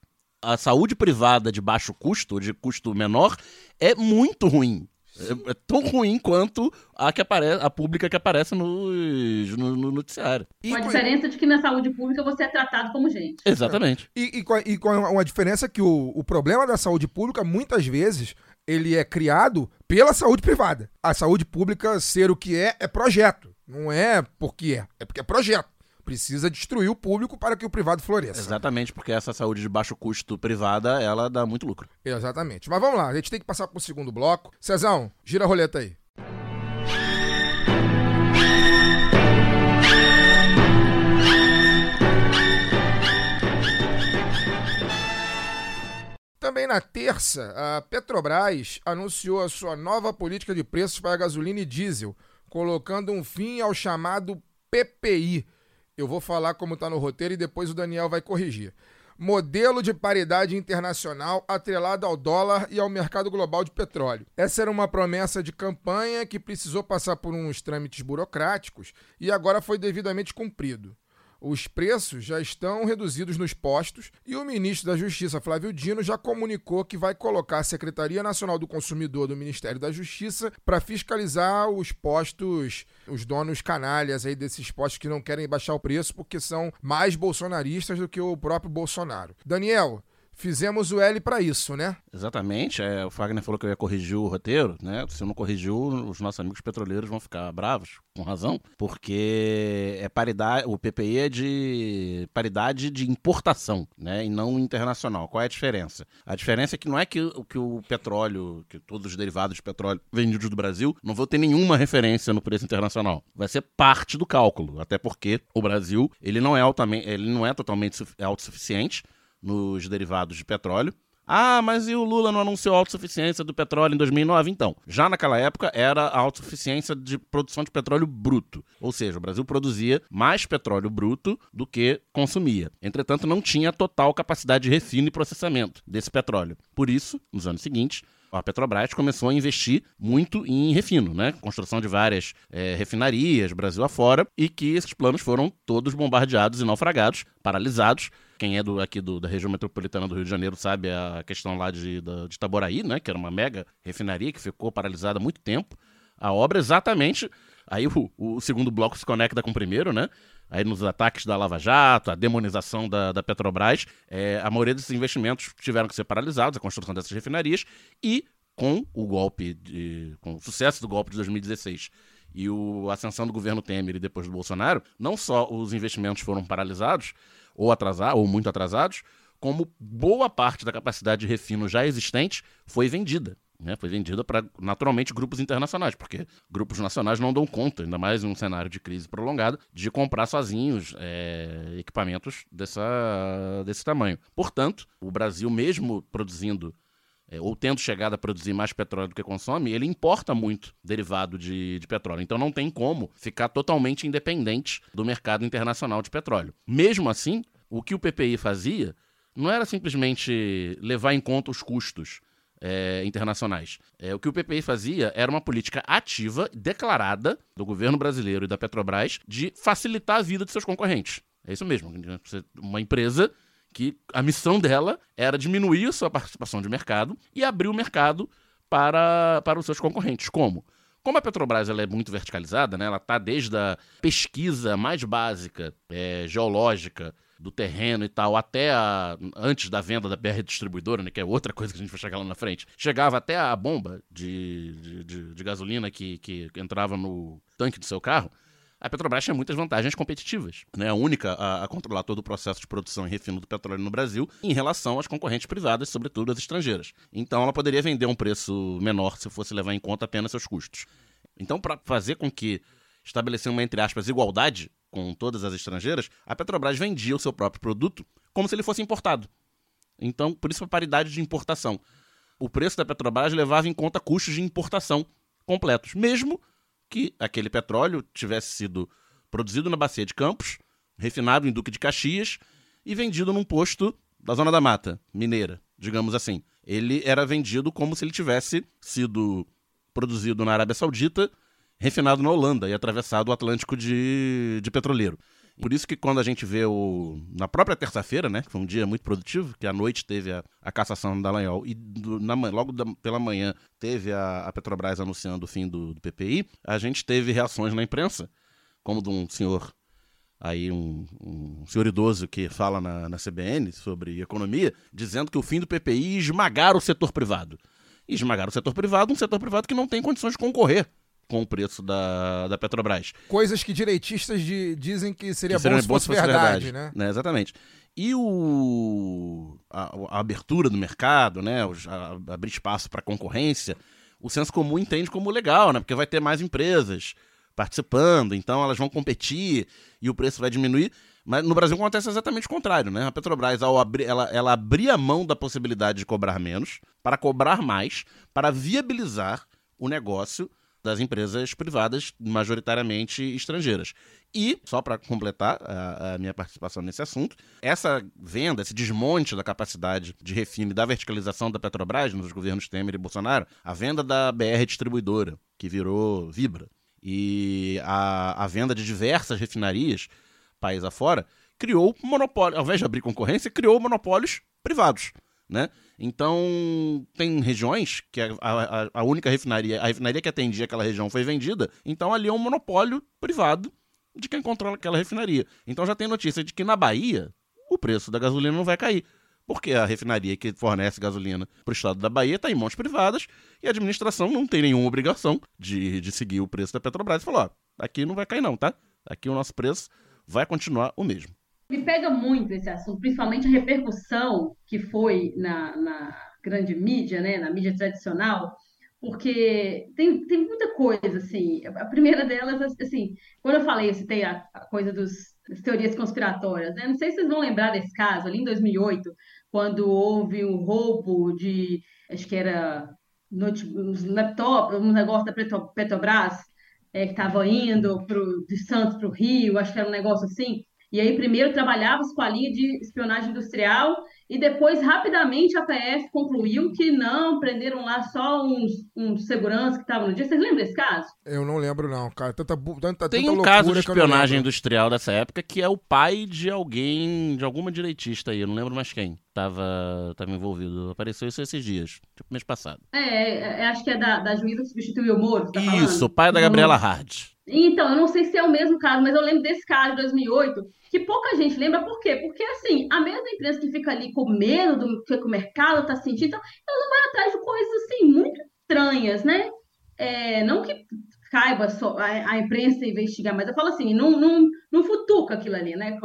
A saúde privada de baixo custo, de custo menor, é muito ruim. É, é tão ruim quanto a, que apare- a pública que aparece no, no, no noticiário. Com a E, diferença de que na saúde pública você é tratado como gente. Exatamente. e, e com, a- e com uma diferença que o, o problema da saúde pública, muitas vezes, ele é criado pela saúde privada. A saúde pública ser o que é, é projeto. Não é porque é, é porque é projeto. Precisa destruir o público para que o privado floresça. Exatamente, porque essa saúde de baixo custo privada, ela dá muito lucro. Exatamente. Mas vamos lá, a gente tem que passar pro segundo bloco. Cezão, gira a roleta aí. Também na terça, a Petrobras anunciou a sua nova política de preços para gasolina e diesel, colocando um fim ao chamado PPI. Eu vou falar como está no roteiro e depois o Daniel vai corrigir. Modelo de paridade internacional atrelado ao dólar e ao mercado global de petróleo. Essa era uma promessa de campanha que precisou passar por uns trâmites burocráticos e agora foi devidamente cumprido. Os preços já estão reduzidos nos postos e o ministro da Justiça, Flávio Dino, já comunicou que vai colocar a Secretaria Nacional do Consumidor do Ministério da Justiça para fiscalizar os postos, os donos canalhas aí desses postos que não querem baixar o preço porque são mais bolsonaristas do que o próprio Bolsonaro. Daniel, fizemos o L para isso, né? Exatamente. É, o Fagner falou que eu ia corrigir o roteiro, né? Se eu não corrigiu, os nossos amigos petroleiros vão ficar bravos, com razão, porque é paridade, o PPI é de paridade de importação, né? E não internacional. Qual é a diferença? A diferença é que não é que, o- que o petróleo, que todos os derivados de petróleo vendidos do Brasil não vão ter nenhuma referência no preço internacional. Vai ser parte do cálculo, até porque o Brasil, ele não é altamente, ele não é totalmente suf- autossuficiente nos derivados de petróleo. Ah, mas e o Lula não anunciou a autossuficiência do petróleo em 2009? Então, já naquela época era a autossuficiência de produção de petróleo bruto. Ou seja, o Brasil produzia mais petróleo bruto do que consumia. Entretanto, não tinha total capacidade de refino e processamento desse petróleo. Por isso, nos anos seguintes, a Petrobras começou a investir muito em refino, né? Construção de várias eh, refinarias, Brasil afora, e que esses planos foram todos bombardeados e naufragados, paralisados. Quem é do, aqui do- da região metropolitana do Rio de Janeiro sabe a questão lá de, da- de Itaboraí, né? Que era uma mega refinaria que ficou paralisada há muito tempo. A obra exatamente. Aí o, o segundo bloco se conecta com o primeiro, né? Aí nos ataques da Lava Jato, a demonização da, da Petrobras, é, a maioria desses investimentos tiveram que ser paralisados, a construção dessas refinarias, e com o golpe, de, com o sucesso do golpe de 2016 e o, a ascensão do governo Temer e depois do Bolsonaro, não só os investimentos foram paralisados, ou atrasados, ou muito atrasados, como boa parte da capacidade de refino já existente foi vendida. Né? Foi vendida para, naturalmente, grupos internacionais, porque grupos nacionais não dão conta, ainda mais em um cenário de crise prolongada, de comprar sozinhos é, equipamentos dessa, desse tamanho. Portanto, o Brasil, mesmo produzindo é, ou tendo chegado a produzir mais petróleo do que consome, ele importa muito derivado de, de petróleo. Então não tem como ficar totalmente independente do mercado internacional de petróleo. Mesmo assim, o que o PPI fazia não era simplesmente levar em conta os custos é, internacionais. É, o que o PPI fazia era uma política ativa, declarada, do governo brasileiro e da Petrobras, de facilitar a vida de seus concorrentes. É isso mesmo. Uma empresa que a missão dela era diminuir sua participação de mercado e abrir o mercado para, para os seus concorrentes. Como? Como a Petrobras ela é muito verticalizada, né? ela está desde a pesquisa mais básica, é, geológica, do terreno e tal, até a, antes da venda da BR distribuidora, né, que é outra coisa que a gente vai chegar lá na frente, chegava até a bomba de, de, de, de gasolina que, que entrava no tanque do seu carro, a Petrobras tinha muitas vantagens competitivas. Né? A única a, a, controlar todo o processo de produção e refino do petróleo no Brasil em relação às concorrentes privadas, sobretudo as estrangeiras. Então ela poderia vender um preço menor se fosse levar em conta apenas seus custos. Então, para fazer com que estabelecer uma, entre aspas, igualdade com todas as estrangeiras, a Petrobras vendia o seu próprio produto como se ele fosse importado. Então, por isso a paridade de importação. O preço da Petrobras levava em conta custos de importação completos, mesmo que aquele petróleo tivesse sido produzido na Bacia de Campos, refinado em Duque de Caxias e vendido num posto da Zona da Mata, mineira, digamos assim. Ele era vendido como se ele tivesse sido produzido na Arábia Saudita, refinado na Holanda e atravessado o Atlântico de, de petroleiro. Por isso que quando a gente vê o. Na própria terça-feira, né? Que foi um dia muito produtivo, que à noite teve a, a cassação da Dallagnol e do, na, logo da, pela manhã teve a, a, Petrobras anunciando o fim do, do, PPI, a gente teve reações na imprensa, como de um senhor. Aí, um, um senhor idoso que fala na, na CBN sobre economia, dizendo que o fim do PPI esmagar o setor privado. E esmagar o setor privado, um setor privado que não tem condições de concorrer com o preço da, da Petrobras. Coisas que direitistas de, dizem que seria que bom, se fosse, verdade, verdade, né? né? Exatamente. E o, a, a, abertura do mercado, né? A, abrir espaço para concorrência, o senso comum entende como legal, né? Porque vai ter mais empresas participando, então elas vão competir e o preço vai diminuir. Mas no Brasil acontece exatamente o contrário, né? A Petrobras, ao abrir, ela, ela abria mão da possibilidade de cobrar menos para cobrar mais, para viabilizar o negócio das empresas privadas, majoritariamente estrangeiras. E, só para completar a, a, minha participação nesse assunto, essa venda, esse desmonte da capacidade de refino da verticalização da Petrobras nos governos Temer e Bolsonaro, a venda da BR Distribuidora, que virou Vibra, e a, a venda de diversas refinarias, país afora, criou monopólio, ao invés de abrir concorrência, criou monopólios privados, né? Então, tem regiões que a, a, a, única refinaria, a refinaria que atendia aquela região foi vendida, então ali é um monopólio privado de quem controla aquela refinaria. Então já tem notícia de que na Bahia o preço da gasolina não vai cair. Porque a refinaria que fornece gasolina para o estado da Bahia está em mãos privadas e a administração não tem nenhuma obrigação de, de seguir o preço da Petrobras e falou: ó, aqui não vai cair, não, tá? Aqui o nosso preço vai continuar o mesmo me pega muito esse assunto, principalmente a repercussão que foi na, na grande mídia, né, na mídia tradicional, porque tem, tem muita coisa, assim. A primeira delas, assim, quando eu falei, eu citei a, a coisa dos, das teorias conspiratórias, né? Não sei se vocês vão lembrar desse caso, ali em 2008, quando houve um roubo de, acho que era uns laptops, um negócio da Petrobras, é, que estava indo pro, de Santos para o Rio, acho que era um negócio assim. E aí, primeiro trabalhava com a linha de espionagem industrial e depois, rapidamente, a PF concluiu que não, prenderam lá só uns, uns seguranças que estavam no dia. Vocês lembram desse caso? Eu não lembro, não, cara. Tanta, tanta, Tem um caso de espionagem industrial dessa época que é o pai de alguém, de alguma direitista aí, eu não lembro mais quem. Tava, tava envolvido. Apareceu isso esses dias, tipo mês passado. É, é, é acho que é da, da juíza que substituiu o Moro, tá Isso, o pai da Gabriela Hard. Então, eu não sei se é o mesmo caso, mas eu lembro desse caso de 2008, que pouca gente lembra. Por quê? Porque, assim, a mesma empresa que fica ali com medo do que o mercado está sentindo, então, ela não vai atrás de coisas, assim, muito estranhas, né? É, não que caiba só a, a, imprensa investigar, mas eu falo assim, não, não, não futuca aquilo ali, né?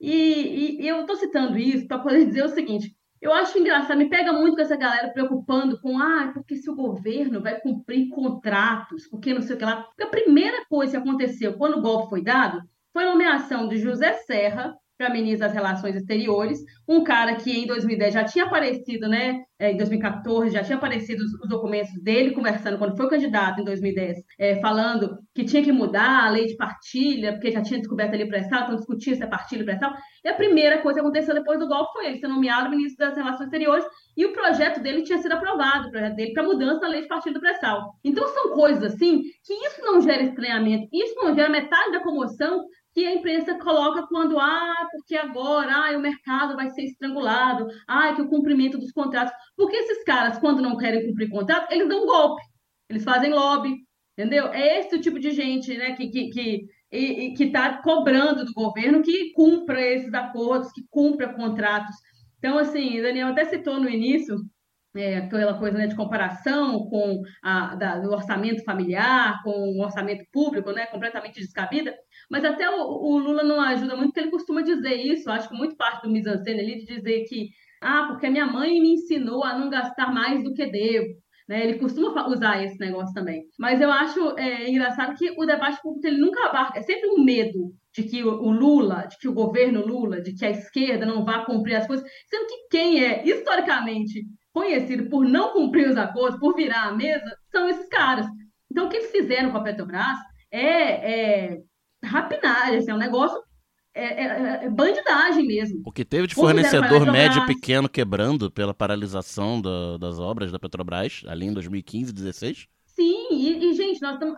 E, e, e eu estou citando isso para poder dizer o seguinte, eu acho engraçado, me pega muito com essa galera preocupando com, ah, porque se o governo vai cumprir contratos, porque não sei o que lá. Porque a primeira coisa que aconteceu quando o golpe foi dado foi a nomeação de José Serra para ministro das Relações Exteriores, um cara que em 2010 já tinha aparecido, né? é, Em 2014 já tinha aparecido os, os documentos dele conversando quando foi candidato em 2010, é, falando que tinha que mudar a lei de partilha, porque já tinha descoberto ali pré-sal, então discutia se é partilha pré-sal. E a primeira coisa que aconteceu depois do golpe foi ele ser nomeado ministro das Relações Exteriores e o projeto dele tinha sido aprovado, o projeto dele para mudança da lei de partilha do pré-sal. Então são coisas assim que isso não gera estranhamento, isso não gera metade da comoção que a imprensa coloca quando, ah, porque agora, ah, o mercado vai ser estrangulado, ah, que o cumprimento dos contratos. Porque esses caras, quando não querem cumprir contrato, eles dão golpe, eles fazem lobby, entendeu? É esse o tipo de gente, né, que, que, que e, que está cobrando do governo que cumpra esses acordos, que cumpra contratos. Então, assim, Daniel até citou no início é, aquela coisa né, de comparação com a, da, do orçamento familiar, com o orçamento público, né, completamente descabida, mas até o, o, Lula não ajuda muito, porque ele costuma dizer isso, acho que muito parte do mise-en-scène ali, de dizer que, ah, porque minha mãe me ensinou a não gastar mais do que devo, né, ele costuma usar esse negócio também. Mas eu acho é, engraçado que o debate público ele nunca abarca, é sempre um medo de que o Lula, de que o governo Lula, de que a esquerda não vá cumprir as coisas, sendo que quem é historicamente conhecido por não cumprir os acordos, por virar a mesa, são esses caras. Então, o que eles fizeram com a Petrobras é, é rapinagem, assim, é um negócio é, é, é, bandidagem mesmo. O que teve de fornecedor médio pequeno quebrando pela paralisação da, das obras da Petrobras ali em 2015, 2016? Sim, e, e gente, nós estamos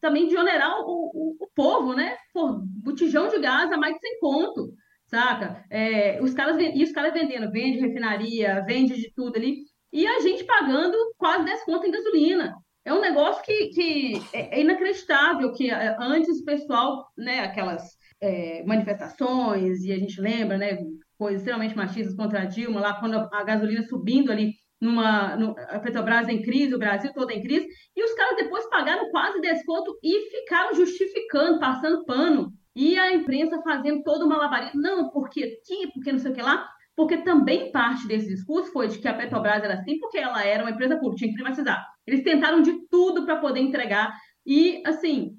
também de onerar o, o, o, povo, né? Por botijão de gás a mais de 100 conto saca? É, os caras, e os caras vendendo, vende refinaria, vende de tudo ali, e a gente pagando quase 10 contas em gasolina. É um negócio que, que é, é inacreditável, que é, antes o pessoal, né, aquelas é, manifestações, e a gente lembra, né, coisas extremamente machistas contra a Dilma, lá quando a gasolina subindo ali, numa, a Petrobras em crise, o Brasil todo em crise, e os caras depois pagaram quase desconto e ficaram justificando, passando pano e a imprensa fazendo todo o malabarismo. Não, porque aqui, porque não sei o que lá. Porque também parte desse discurso foi de que a Petrobras era assim, porque ela era uma empresa pública, tinha que privatizar. Eles tentaram de tudo para poder entregar. E, assim,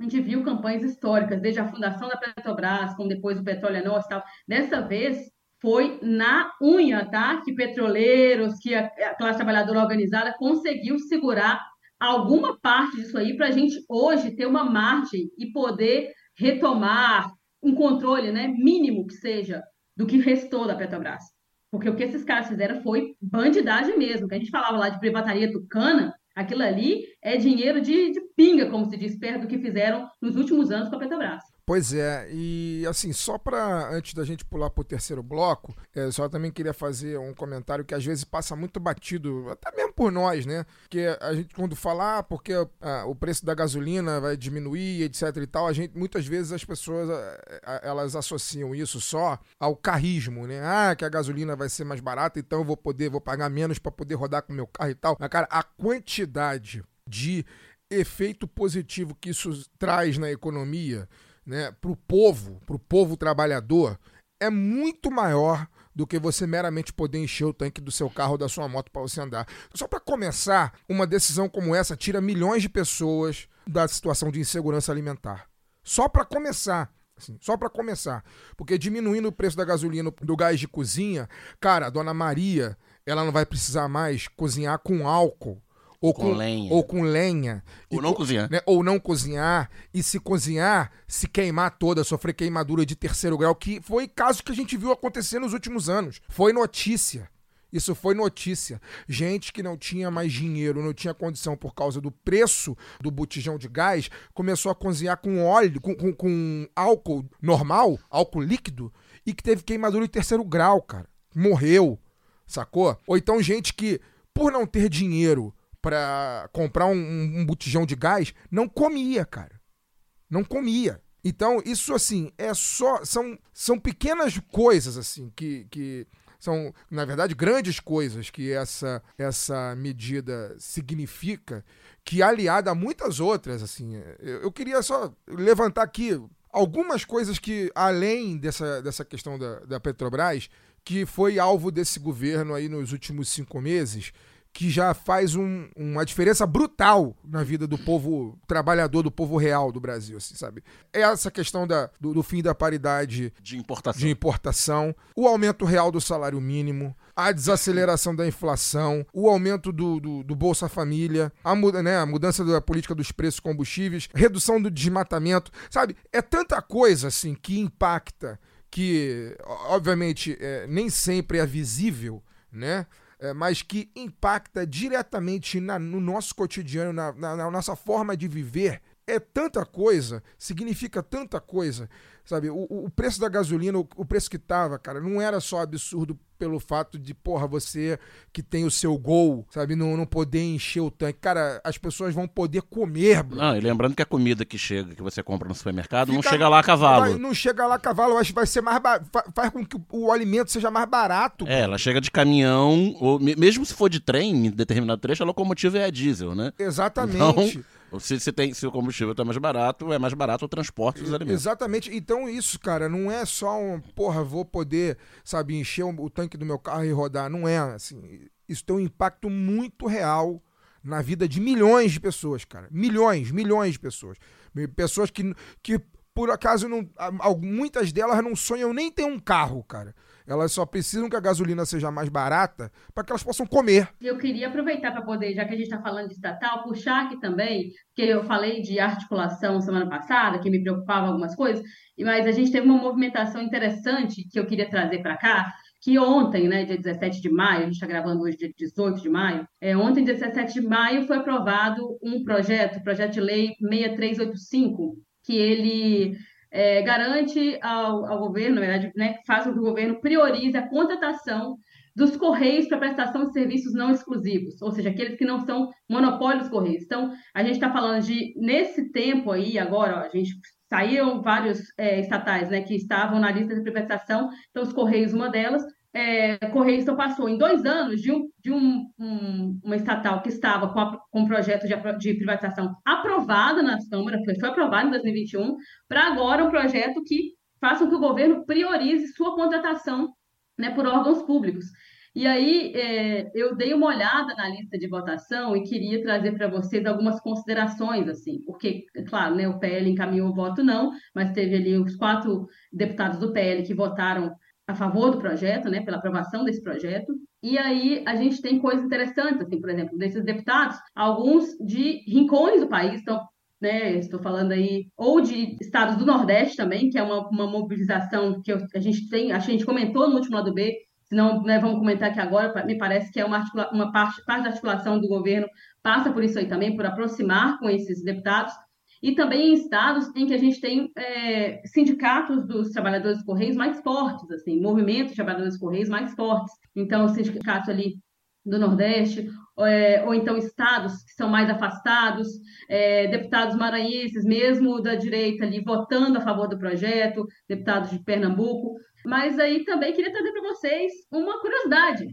a gente viu campanhas históricas, desde a fundação da Petrobras, como depois o Petróleo Nosso e tal. Dessa vez, foi na unha, tá? Que petroleiros, que a classe trabalhadora organizada conseguiu segurar alguma parte disso aí para a gente hoje ter uma margem e poder retomar um controle né, mínimo que seja do que restou da Petrobras. Porque o que esses caras fizeram foi bandidagem mesmo. Que a gente falava lá de privataria tucana, aquilo ali é dinheiro de, de pinga, como se diz, perto do que fizeram nos últimos anos com a Petrobras. Pois é, e assim, só para antes da gente pular para o terceiro bloco, é, só também queria fazer um comentário que às vezes passa muito batido, até mesmo por nós, né? Que a gente, quando fala, ah, porque ah, o preço da gasolina vai diminuir, etc e tal, a gente, muitas vezes as pessoas elas associam isso só ao carrismo, né? Ah, que a gasolina vai ser mais barata, então eu vou poder, vou pagar menos para poder rodar com meu carro e tal. Mas, cara, a quantidade de efeito positivo que isso traz na economia né, para o povo, para o povo trabalhador, é muito maior do que você meramente poder encher o tanque do seu carro ou da sua moto para você andar. Só para começar, uma decisão como essa tira milhões de pessoas da situação de insegurança alimentar. Só para começar. Assim, só para começar. Porque diminuindo o preço da gasolina do gás de cozinha, cara, a dona Maria, ela não vai precisar mais cozinhar com álcool ou com, com, lenha. Ou com lenha. Ou não cozinhar. Né, ou não cozinhar. E se cozinhar, se queimar toda, sofrer queimadura de terceiro grau, que foi caso que a gente viu acontecer nos últimos anos. Foi notícia. Isso foi notícia. Gente que não tinha mais dinheiro, não tinha condição por causa do preço do botijão de gás, começou a cozinhar com óleo, com, com, com álcool normal, álcool líquido, e que teve queimadura de terceiro grau, cara. Morreu, sacou? Ou então gente que, por não ter dinheiro, para comprar um, um, botijão de gás, não comia, cara. Não comia. Então, isso assim, é só. São, são pequenas coisas, assim, que, que são, na verdade, grandes coisas que essa, essa medida significa, que aliada a muitas outras, assim. Eu, eu queria só levantar aqui algumas coisas que, além dessa, dessa questão da, da Petrobras, que foi alvo desse governo aí nos últimos cinco meses, que já faz um- uma diferença brutal na vida do povo trabalhador, do povo real do Brasil, assim, sabe? É essa questão da, do, do fim da paridade De importação. de importação, o aumento real do salário mínimo, a desaceleração da inflação, o aumento do, do, do Bolsa Família, a, muda, né, a mudança da política dos preços combustíveis, redução do desmatamento, sabe? É tanta coisa assim que impacta, que obviamente é, nem sempre é visível, né? É, mas que impacta diretamente na- no nosso cotidiano, na, na- na nossa forma de viver. É tanta coisa, significa tanta coisa, sabe? O, o- preço da gasolina, o, o preço que tava, cara, não era só absurdo pelo fato de, porra, você que tem o seu gol, sabe, não, não poder encher o tanque. Cara, as pessoas vão poder comer, bro. Não, e lembrando que a comida que chega, que você compra no supermercado, não Fica- chega lá a cavalo. Vai- não chega lá a cavalo, acho que vai ser mais ba- fa- faz com que o, alimento seja mais barato. É, ela chega de caminhão, ou me- mesmo se for de trem, em determinado trecho, a locomotiva é a diesel, né? Exatamente. Então, se, se, tem, se o combustível tá mais barato, é mais barato o transporte dos alimentos. Exatamente. Então, isso, cara, não é só um, porra, vou poder, sabe, encher o, o tanque do meu carro e rodar. Não é, assim. Isso tem um impacto muito real na vida de milhões de pessoas, cara. Milhões, milhões de pessoas. Pessoas que, que por acaso, não, muitas delas não sonham nem ter um carro, cara. Elas só precisam que a gasolina seja mais barata para que elas possam comer. Eu queria aproveitar para poder, já que a gente está falando de estatal, puxar aqui também, porque eu falei de articulação semana passada, que me preocupava algumas coisas, mas a gente teve uma movimentação interessante que eu queria trazer para cá, que ontem, né, dia 17 de maio, a gente está gravando hoje dia 18 de maio, é, ontem, dia 17 de maio, foi aprovado um projeto, projeto de lei 6385, que ele é, garante ao, ao governo, na verdade, né, faz com que o governo priorize a contratação dos Correios para prestação de serviços não exclusivos, ou seja, aqueles que não são monopólio dos Correios. Então, a gente está falando de, nesse tempo aí, agora, ó, a gente saíram vários é, estatais né, que estavam na lista de privatização, então os Correios, uma delas, é, então, passou em dois anos de, um, de um, um- uma estatal que estava com, a- com um projeto de, de privatização aprovado na Câmara, foi, foi aprovado em 2021, para agora um projeto que faça com que o governo priorize sua contratação né, por órgãos públicos. E aí, é, eu dei uma olhada na lista de votação e queria trazer para vocês algumas considerações, assim, porque, claro, né, o PL encaminhou o voto não, mas teve ali os quatro deputados do PL que votaram a favor do projeto, né, pela aprovação desse projeto. E aí a gente tem coisas interessantes, assim, por exemplo, desses deputados, alguns de rincões do país estão né, estou falando aí, ou de estados do Nordeste também, que é uma, uma mobilização que eu- a gente tem, a gente comentou no último lado B, senão né, vamos comentar aqui agora, me parece que é uma, articula- uma parte, parte da articulação do governo passa por isso aí também, por aproximar com esses deputados, e também em estados em que a gente tem é, sindicatos dos trabalhadores Correios mais fortes, assim, movimentos de trabalhadores Correios mais fortes. Então, sindicatos ali do Nordeste, é, ou então estados que são mais afastados, é, deputados maranhenses, mesmo da direita ali, votando a favor do projeto, deputados de Pernambuco. Mas aí também queria trazer para vocês uma curiosidade,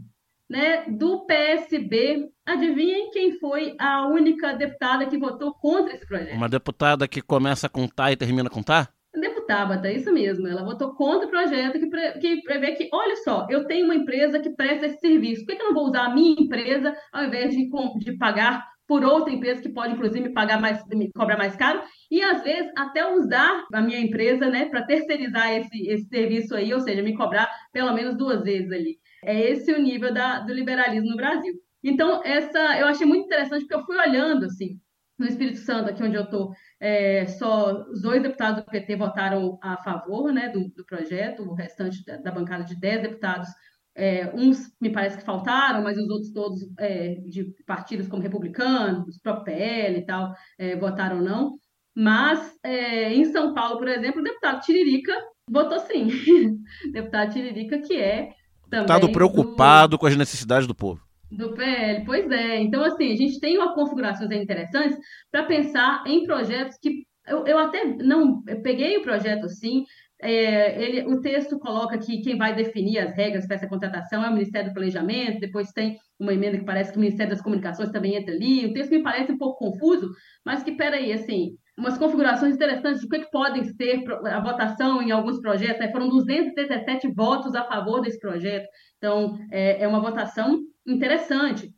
né? Do PSB, adivinhem quem foi a única deputada que votou contra esse projeto? Uma deputada que começa com tá e termina com tá? Deputada, isso mesmo. Ela votou contra o projeto que, pre- que prevê que, olha só, eu tenho uma empresa que presta esse serviço. Por que, que eu não vou usar a minha empresa ao invés de, de pagar por outra empresa que pode, inclusive, me pagar mais, me cobrar mais caro? E às vezes até usar a minha empresa, né, para terceirizar esse, esse serviço aí, ou seja, me cobrar pelo menos duas vezes ali. É esse o nível da, do liberalismo no Brasil. Então, essa eu achei muito interessante, porque eu fui olhando assim. No Espírito Santo, aqui onde eu estou, é, só os dois deputados do PT votaram a favor né, do, do projeto, o restante da, da bancada de 10 deputados, é, uns me parece que faltaram, mas os outros todos é, de partidos como republicanos, próprio PL e tal, é, votaram não. Mas é, em São Paulo, por exemplo, o deputado Tiririca votou sim. deputado Tiririca, que é também Deputado do- preocupado com as necessidades do povo. do PL, pois é. Então, assim, a gente tem uma configurações aí interessantes para pensar em projetos que eu, eu até não eu peguei o projeto assim. é, ele, o texto coloca que quem vai definir as regras para essa contratação é o Ministério do Planejamento, depois tem uma emenda que parece que o Ministério das Comunicações também entra ali. O texto me parece um pouco confuso, mas que, peraí, assim, umas configurações interessantes de o que, que podem ser a votação em alguns projetos. né? Foram 217 votos a favor desse projeto. Então, é, é uma votação interessante.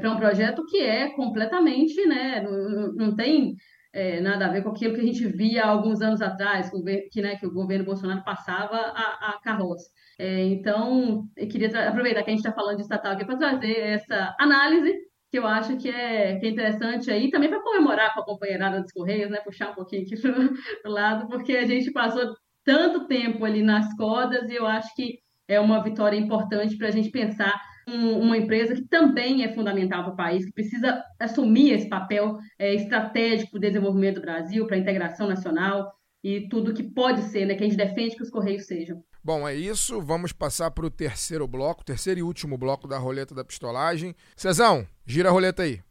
para um projeto que é completamente, né, não, não tem é, nada a ver com aquilo que a gente via alguns anos atrás, que, né, que o governo Bolsonaro passava a, a carroça. É, então, eu queria aproveitar que a gente está falando de estatal aqui para trazer essa análise que eu acho que é, que é interessante aí, também para comemorar com a companheirada dos Correios, né, puxar um pouquinho aqui para o lado, porque a gente passou tanto tempo ali nas cordas e eu acho que é uma vitória importante para a gente pensar um, uma empresa que também é fundamental para o país, que precisa assumir esse papel é, estratégico para o desenvolvimento do Brasil, para a integração nacional e tudo que pode ser, né, que a gente defende que os Correios sejam. Bom, é isso. Vamos passar para o terceiro bloco, terceiro e último bloco da roleta da pistolagem. Cezão, gira a roleta aí.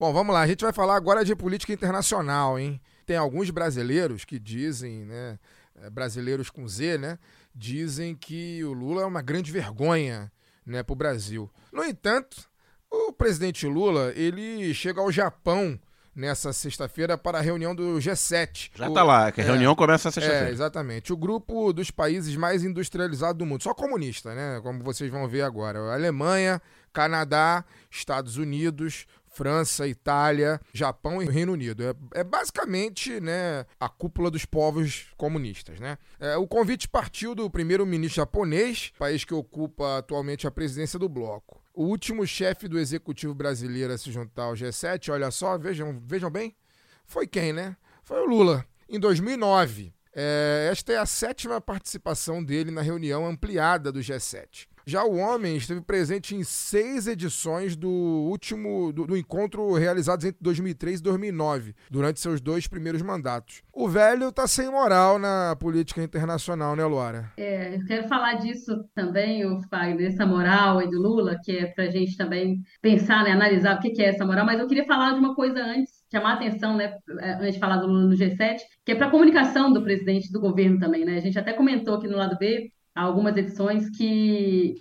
Bom, vamos lá. A gente vai falar agora de política internacional, hein? Tem alguns brasileiros que dizem, né? Eh, brasileiros com Z, né? Dizem que o Lula é uma grande vergonha, né, para o Brasil. No entanto, o presidente Lula ele chega ao Japão nessa sexta-feira para a reunião do G7. Já o, tá lá, que a é, reunião começa sexta-feira. É, exatamente. O grupo dos países mais industrializados do mundo, só comunista, né? Como vocês vão ver agora. Alemanha, Canadá, Estados Unidos, França, Itália, Japão e Reino Unido. É, é basicamente né, a cúpula dos povos comunistas. Né? É, o convite partiu do primeiro-ministro japonês, país que ocupa atualmente a presidência do bloco. O último chefe do executivo brasileiro a se juntar ao G7, olha só, vejam, vejam bem, foi quem, né? Foi o Lula, em 2009. É, esta é a sétima participação dele na reunião ampliada do G7. Já o homem esteve presente em seis edições do último do, do, encontro realizados entre 2003 e 2009, durante seus dois primeiros mandatos. O velho tá sem moral na política internacional, né, Luara? É, eu quero falar disso também, o Fagner, dessa moral aí do Lula, que é pra gente também pensar, né, analisar o que é essa moral, mas eu queria falar de uma coisa antes, chamar a atenção, né, é, antes de falar do Lula no G7, que é para a comunicação do presidente do governo também, né? A gente até comentou aqui no lado B algumas edições que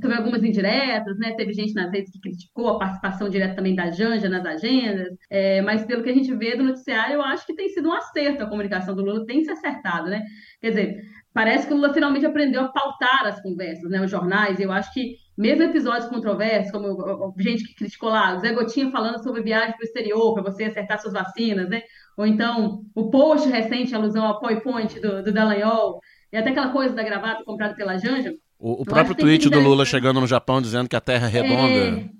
sobre algumas indiretas, né? Teve gente nas redes que criticou a participação direta também da Janja nas agendas, é, mas pelo que a gente vê do noticiário, eu acho que tem sido um acerto a comunicação do Lula, tem se acertado, né? Quer dizer, parece que o Lula finalmente aprendeu a pautar as conversas, né? Os jornais, eu acho que mesmo episódios controversos, como gente que criticou lá, o Zé Gotinha falando sobre viagem para o exterior, para você acertar suas vacinas, né? Ou então o post recente, alusão ao PowerPoint do, do Dallagnol, e até aquela coisa da gravata comprada pela Janja. O, o próprio tweet do Lula chegando no Japão dizendo que a Terra é redonda.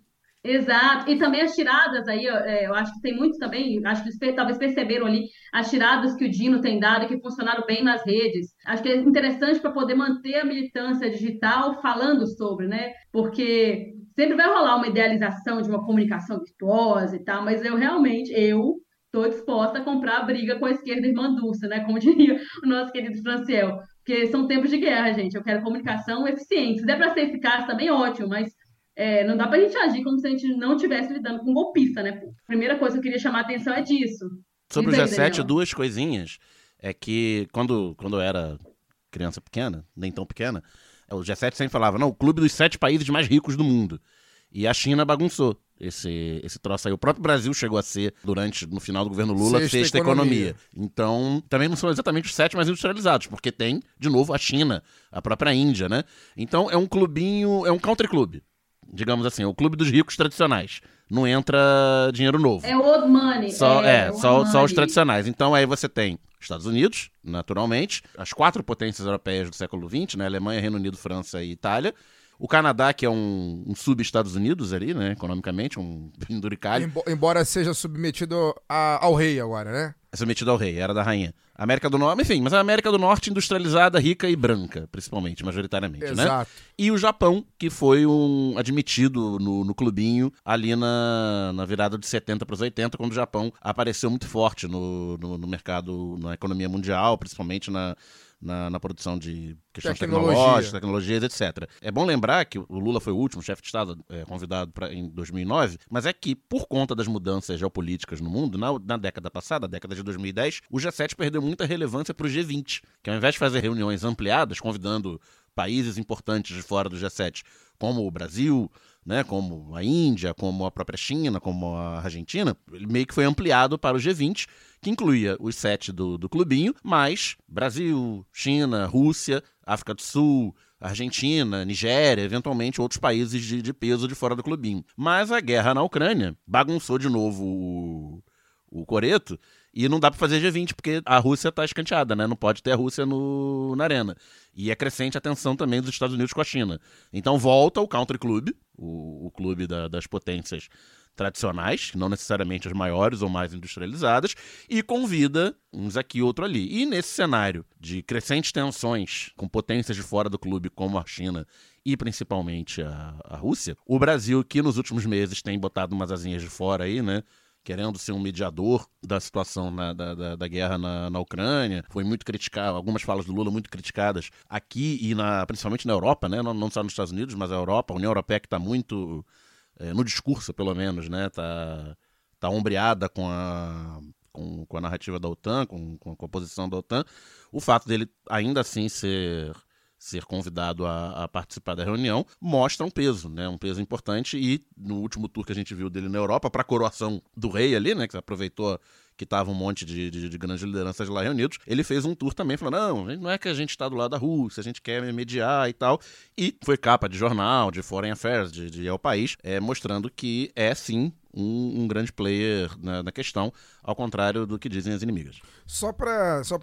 É, exato. E também as tiradas aí, é, eu acho que tem muitos também, acho que talvez perceberam ali as tiradas que o Dino tem dado e que funcionaram bem nas redes. Acho que é interessante para poder manter a militância digital falando sobre, né? Porque sempre vai rolar uma idealização de uma comunicação virtuosa e tal, mas eu realmente, eu estou disposta a comprar a briga com a esquerda irmã Dulce, né? Como diria o nosso querido Franciel. Porque são tempos de guerra, gente. Eu quero comunicação eficiente. Se der para ser eficaz, também ótimo, mas é, não dá para a gente agir como se a gente não estivesse lidando com golpista, né? primeira coisa que eu queria chamar a atenção é disso. Sobre o G7, Daniel. duas coisinhas. É que quando, quando eu era criança pequena, nem tão pequena, o G7 sempre falava, não, o clube dos sete países mais ricos do mundo. E a China bagunçou esse, esse troço aí. O próprio Brasil chegou a ser, durante, no final do governo Lula, sexta, sexta economia. economia. Então, também não são exatamente os sete mais industrializados, porque tem, de novo, a China, a própria Índia, né? Então, é um clubinho, é um country club. Digamos assim, é o clube dos ricos tradicionais. Não entra dinheiro novo. É old money. Só, é, é só, só os tradicionais. Então, aí você tem Estados Unidos, naturalmente, as quatro potências europeias do século XX, né? Alemanha, Reino Unido, França e Itália o Canadá, que é um, um sub-Estados Unidos ali, né? Economicamente, um penduricalho. Embora seja submetido a, ao rei agora, né? É submetido ao rei, era da rainha. América do Norte, enfim, mas a América do Norte industrializada, rica e branca, principalmente, majoritariamente, né? Exato. né? E o Japão, que foi um admitido no, no clubinho ali na, na virada de 70 para os 80, quando o Japão apareceu muito forte no, no, no mercado, na economia mundial, principalmente na na, na produção de questões Tecnologia. tecnológicas, tecnologias, etc. É bom lembrar que o Lula foi o último chefe de Estado é, convidado pra, em 2009, mas é que, por conta das mudanças geopolíticas no mundo, na, na década passada, a década de 2010, o G7 perdeu muita relevância para o G20, que ao invés de fazer reuniões ampliadas, convidando países importantes de fora do G7, como o Brasil, né, como a Índia, como a própria China, como a Argentina, ele meio que foi ampliado para o G20, que incluía os sete do, do clubinho, mais Brasil, China, Rússia, África do Sul, Argentina, Nigéria, eventualmente outros países de, de peso de fora do clubinho. Mas a guerra na Ucrânia bagunçou de novo o, o coreto e não dá para fazer G20 porque a Rússia tá escanteada, né? Não pode ter a Rússia no, na arena. E é crescente a tensão também dos Estados Unidos com a China. Então volta o Country Club, o, o clube da, das potências tradicionais, não necessariamente as maiores ou mais industrializadas, e convida uns aqui outro ali. E nesse cenário de crescentes tensões com potências de fora do clube, como a China e principalmente a, a Rússia, o Brasil, que nos últimos meses tem botado umas asinhas de fora aí, né? querendo ser um mediador da situação na, da, da, da, guerra na, na, Ucrânia. Foi muito criticado, algumas falas do Lula muito criticadas aqui e na, principalmente na Europa, né? não, não só nos Estados Unidos, mas a Europa, a União Europeia que está muito, é, no discurso pelo menos, né? tá, tá ombreada com a, com, com a narrativa da OTAN, com, com a posição da OTAN. O fato dele ainda assim ser ser convidado a, a, participar da reunião, mostra um peso, né? Um peso importante. E no último tour que a gente viu dele na Europa, para a coroação do rei ali, né? Que aproveitou que tava um monte de, de, de, grandes lideranças lá reunidos, ele fez um tour também, falando, não, não é que a gente está do lado da Rússia, a gente quer mediar e tal, e foi capa de jornal, de Foreign Affairs, de, de El País, é, mostrando que é sim um, um grande player na, na, questão, ao contrário do que dizem as inimigas. Só para só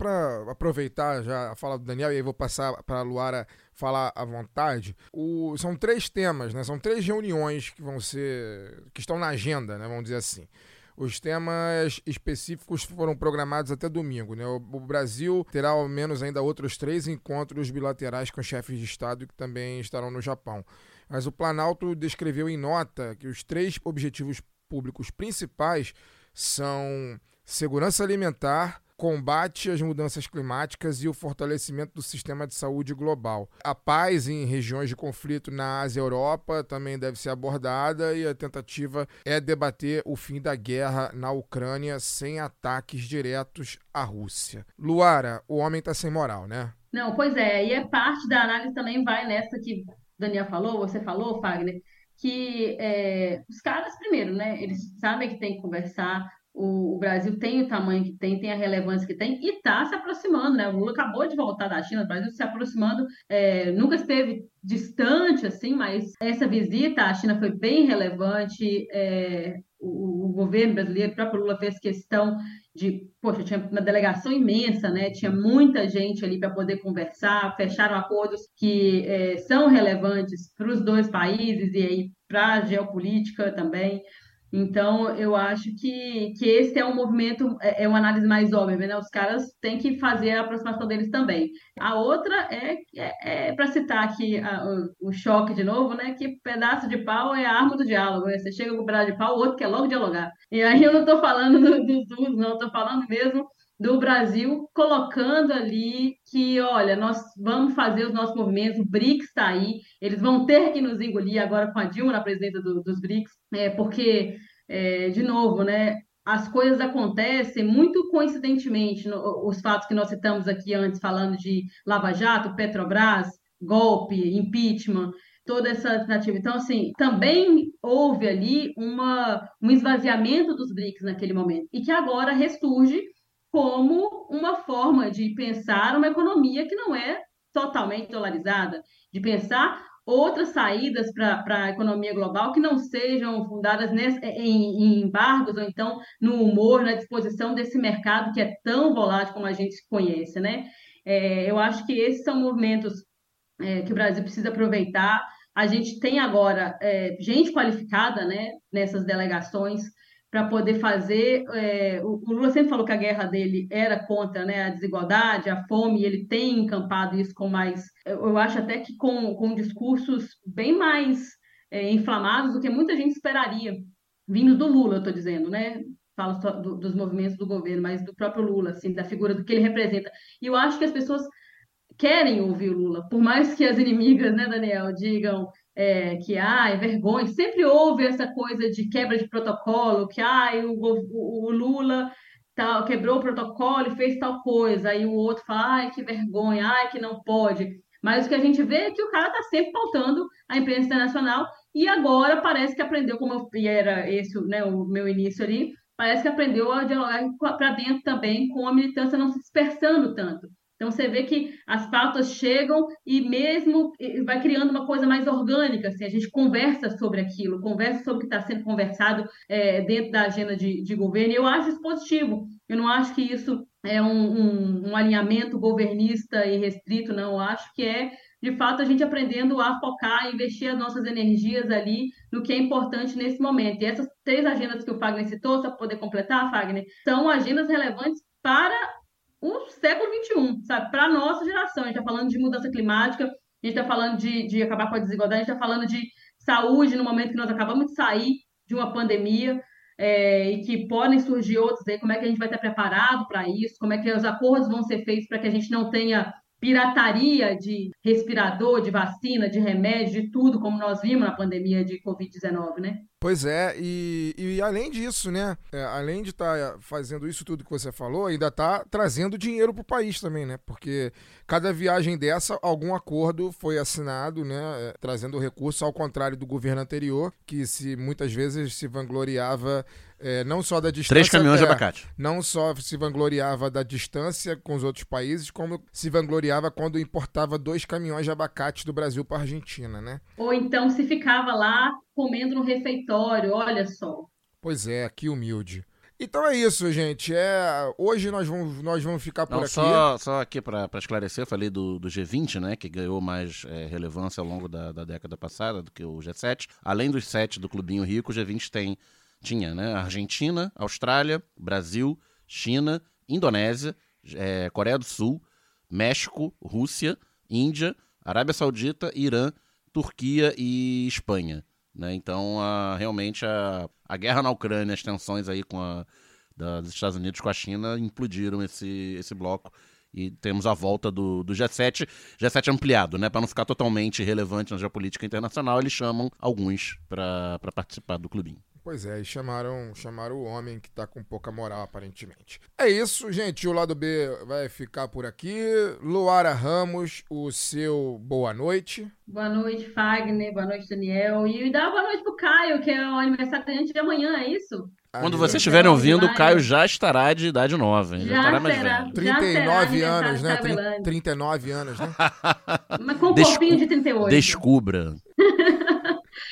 aproveitar já a fala do Daniel, e aí vou passar para a Luara falar à vontade. O, são três temas, né? São três reuniões que vão ser. que estão na agenda, né? Vamos dizer assim. Os temas específicos foram programados até domingo. Né? O, o, Brasil terá ao menos ainda outros três encontros bilaterais com chefes de Estado que também estarão no Japão. Mas o Planalto descreveu em nota que os três objetivos públicos principais são segurança alimentar, combate às mudanças climáticas e o fortalecimento do sistema de saúde global. A paz em regiões de conflito na Ásia e Europa também deve ser abordada e a tentativa é debater o fim da guerra na Ucrânia sem ataques diretos à Rússia. Luara, o homem está sem moral, né? Não, pois é, e é parte da análise também vai nessa que Daniel falou, você falou, Fagner, que é, os caras, primeiro, né, eles sabem que tem que conversar, o, o, Brasil tem o tamanho que tem, tem a relevância que tem e está se aproximando, né? O Lula acabou de voltar da China, o Brasil se aproximando, é, nunca esteve distante assim, mas essa visita à China foi bem relevante. É, o, o, governo brasileiro, o próprio Lula fez questão de, poxa, tinha uma delegação imensa, né? Tinha muita gente ali para poder conversar, fecharam acordos que é, são relevantes para os dois países e aí para a geopolítica também. Então, eu acho que, que esse é um movimento, é, é uma análise mais óbvia, né? Os caras têm que fazer a aproximação deles também. A outra é, é, é para citar aqui a, o, o, choque de novo, né? Que pedaço de pau é a arma do diálogo. Né? Você chega com um pedaço de pau, o outro quer logo dialogar. E aí eu não estou falando dos do, não, estou falando mesmo do Brasil colocando ali que, olha, nós vamos fazer os nossos movimentos, o BRICS está aí, eles vão ter que nos engolir agora com a Dilma na presidência do, dos BRICS, é, porque, é, de novo, né, as coisas acontecem muito coincidentemente, no, os fatos que nós citamos aqui antes, falando de Lava Jato, Petrobras, golpe, impeachment, toda essa tentativa. Então, assim, também houve ali uma, um esvaziamento dos BRICS naquele momento, e que agora ressurge como uma forma de pensar uma economia que não é totalmente dolarizada, de pensar outras saídas para a economia global que não sejam fundadas nesse, em, em, embargos ou então no humor, na disposição desse mercado que é tão volátil como a gente conhece, né? É, eu acho que esses são movimentos é, que o Brasil precisa aproveitar. A gente tem agora é, gente qualificada, né, nessas delegações para poder fazer. É, o, Lula sempre falou que a guerra dele era contra né, a desigualdade, a fome, e ele tem encampado isso com mais. Eu, eu acho até que com, com discursos bem mais é, inflamados do que muita gente esperaria, vindo do Lula, eu estou dizendo, né? Falo só do, dos movimentos do governo, mas do próprio Lula, assim, da figura do que ele representa. E eu acho que as pessoas querem ouvir o Lula, por mais que as inimigas, né, Daniel, digam é, que é vergonha. Sempre houve essa coisa de quebra de protocolo, que ah, o, o, o Lula quebrou o protocolo e fez tal coisa, aí o outro fala, ai, que vergonha, ai, que não pode. Mas o que a gente vê é que o cara está sempre pautando a imprensa internacional e agora parece que aprendeu, como eu, era esse né, o meu início ali, parece que aprendeu a dialogar para dentro também com a militância não se dispersando tanto. Então você vê que as pautas chegam e mesmo vai criando uma coisa mais orgânica, assim, a gente conversa sobre aquilo, conversa sobre o que está sendo conversado é, dentro da agenda de, de, governo, e eu acho isso positivo. Eu não acho que isso é um, um, um alinhamento governista e restrito, não. Eu acho que é de fato, a gente aprendendo a focar, investir as nossas energias ali no que é importante nesse momento. E essas três agendas que o Fagner citou, só para poder completar, Fagner, são agendas relevantes para o século XXI, sabe? Para a nossa geração. A gente está falando de mudança climática, a gente está falando de, de acabar com a desigualdade, a gente está falando de saúde no momento que nós acabamos de sair de uma pandemia. É, e que podem surgir outros aí, como é que a gente vai estar preparado para isso, como é que os acordos vão ser feitos para que a gente não tenha pirataria de respirador, de vacina, de remédio, de tudo, como nós vimos na pandemia de Covid-19, né? Pois é, e, e além disso, né? É, além de estar tá fazendo isso tudo que você falou, ainda está trazendo dinheiro para o país também, né? Porque cada viagem dessa, algum acordo foi assinado, né? É, trazendo recurso, ao contrário do governo anterior, que se muitas vezes se vangloriava é, não só da distância. Três caminhões é, de abacate. Não só se vangloriava da distância com os outros países, como se vangloriava quando importava dois caminhões de abacate do Brasil para a Argentina, né? Ou então se ficava lá comendo no refeitório, olha só. Pois é, que humilde. Então é isso, gente. É, hoje nós vamos, nós vamos ficar por Não, aqui. Só, só aqui para esclarecer, eu falei do, do, G20, né, que ganhou mais é, relevância ao longo da, da, década passada do que o G7. Além dos sete do Clubinho Rico, o G20 tem, tinha né, Argentina, Austrália, Brasil, China, Indonésia, é, Coreia do Sul, México, Rússia, Índia, Arábia Saudita, Irã, Turquia e Espanha. Né? Então, a, realmente, a, a guerra na Ucrânia, as tensões aí com a, da, dos Estados Unidos com a China implodiram esse, esse bloco e temos a volta do, do G7, G7 ampliado, né? Para não ficar totalmente relevante na geopolítica internacional, eles chamam alguns para participar do clubinho. Pois é, e chamaram, chamaram o homem que tá com pouca moral, aparentemente. É isso, gente. O lado B vai ficar por aqui. Luara Ramos, o seu boa noite. Boa noite, Fagner. Boa noite, Daniel. E dá boa noite pro Caio, que é o aniversário de amanhã, é isso? Quando vocês estiverem ouvindo, o Caio já estará de idade nova. Já, já mais será, velho. 39 anos, né? 39 anos, né? Mas com um Descu corpinho de 38. Descubra.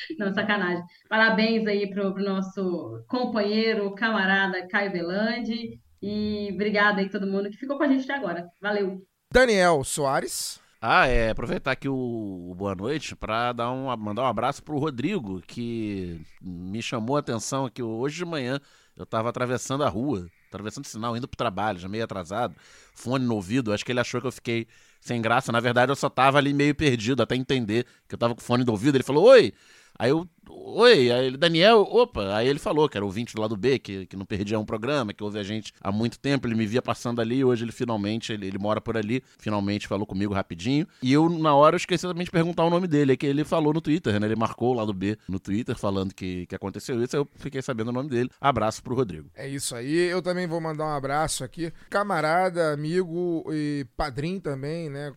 Não, sacanagem. Parabéns aí pro, pro nosso companheiro, camarada Caio Belandi. E obrigada aí todo mundo que ficou com a gente até agora. Valeu. Daniel Soares. Ah, é, aproveitar aqui o, o boa noite para dar um, mandar um abraço pro Rodrigo, que me chamou a atenção aqui hoje de manhã. Eu estava atravessando a rua, atravessando o sinal, indo pro trabalho, já meio atrasado, fone no ouvido, acho que ele achou que eu fiquei sem graça. Na verdade, eu só tava ali meio perdido, até entender que eu tava com fone no ouvido. Ele falou: Oi, Aí eu, oi, aí ele, Daniel, opa, aí ele falou que era ouvinte do lado B, que, que não perdia um programa, que ouve a gente há muito tempo, ele me via passando ali, e hoje ele finalmente, ele, ele mora por ali, finalmente falou comigo rapidinho. E eu, na hora, eu esqueci também de perguntar o nome dele, é que ele falou no Twitter, né? Ele marcou o lado B no Twitter, falando que, que aconteceu isso, aí eu fiquei sabendo o nome dele. Abraço pro Rodrigo. É isso aí, eu também vou mandar um abraço aqui, camarada, amigo e padrinho também, né,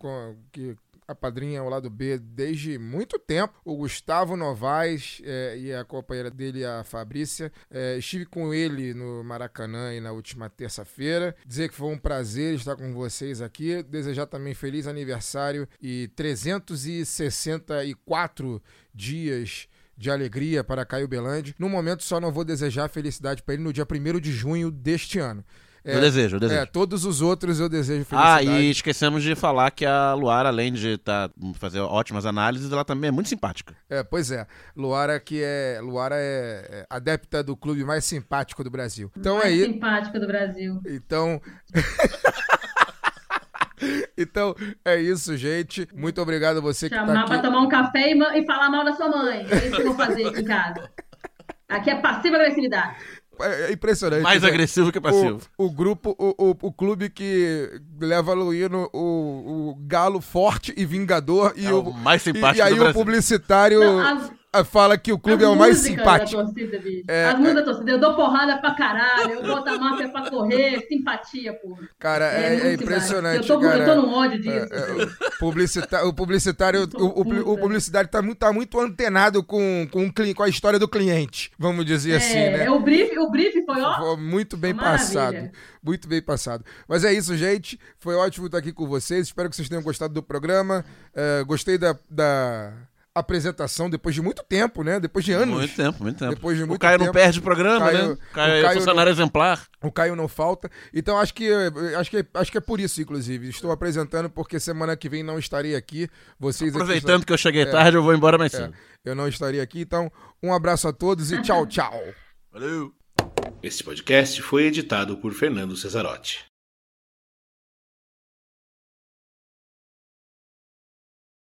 que a padrinha ao lado B desde muito tempo. O Gustavo Novaes é, e a companheira dele, a Fabrícia. É, estive com ele no Maracanã e na última terça-feira. Dizer que foi um prazer estar com vocês aqui. Desejar também feliz aniversário e 364 dias de alegria para Caio Belandi. No momento, só não vou desejar felicidade para ele no dia 1 de junho deste ano. É, eu desejo, eu desejo. É, todos os outros eu desejo felicidade. Ah, e esquecemos de falar que a Luara, além de tá, fazer ótimas análises, ela também é muito simpática. É, pois é. Luara que é. Luara é, é adepta do clube mais simpático do Brasil. Então mais é isso. simpático do Brasil. Então. Então, é isso, gente. Muito obrigado a você Chamar que tá aqui. pra tomar um café e, e falar mal da sua mãe. É isso que eu vou fazer aqui em casa. Aqui é passiva agressividade. É, é impressionante. Mais né? agressivo que passivo. O, o grupo, o, o, o, clube que leva Luíno, o, o galo forte e vingador. E é o, mais simpático E, e aí o publicitário. Não, as... fala que o clube é o mais simpático. Da torcida, bicho. É, As músicas da torcida. Eu dou porrada pra caralho, eu boto a máfia pra correr, simpatia, porra. Cara, é, muito é impressionante. Eu tô, cara. eu tô num ódio disso. É, é, o publicita- o publicitário, o, o, o publicitário tá muito, tá muito antenado com, com, com a história do cliente, vamos dizer É, assim, né? é, o brief, o brief foi, ó. Foi muito bem Maravilha. passado. Muito bem passado. Mas é isso, gente. Foi ótimo estar aqui com vocês. Espero que vocês tenham gostado do programa. É, gostei da, da apresentação depois de muito tempo, né? Depois de anos. Muito tempo, muito tempo. Depois de o muito Caio não tempo. perde o programa, Caio- né? o Caio é Caio funcionário exemplar. O Caio não falta. Então acho que acho que acho que é por isso, inclusive. Estou apresentando porque semana que vem não estarei aqui. Vocês aqui Aproveitando que eu cheguei tarde, eu vou embora mais É, cedo. eu não estarei aqui. Então, um abraço a todos e tchau, tchau. Valeu! Este podcast foi editado por Fernando Cesarotti.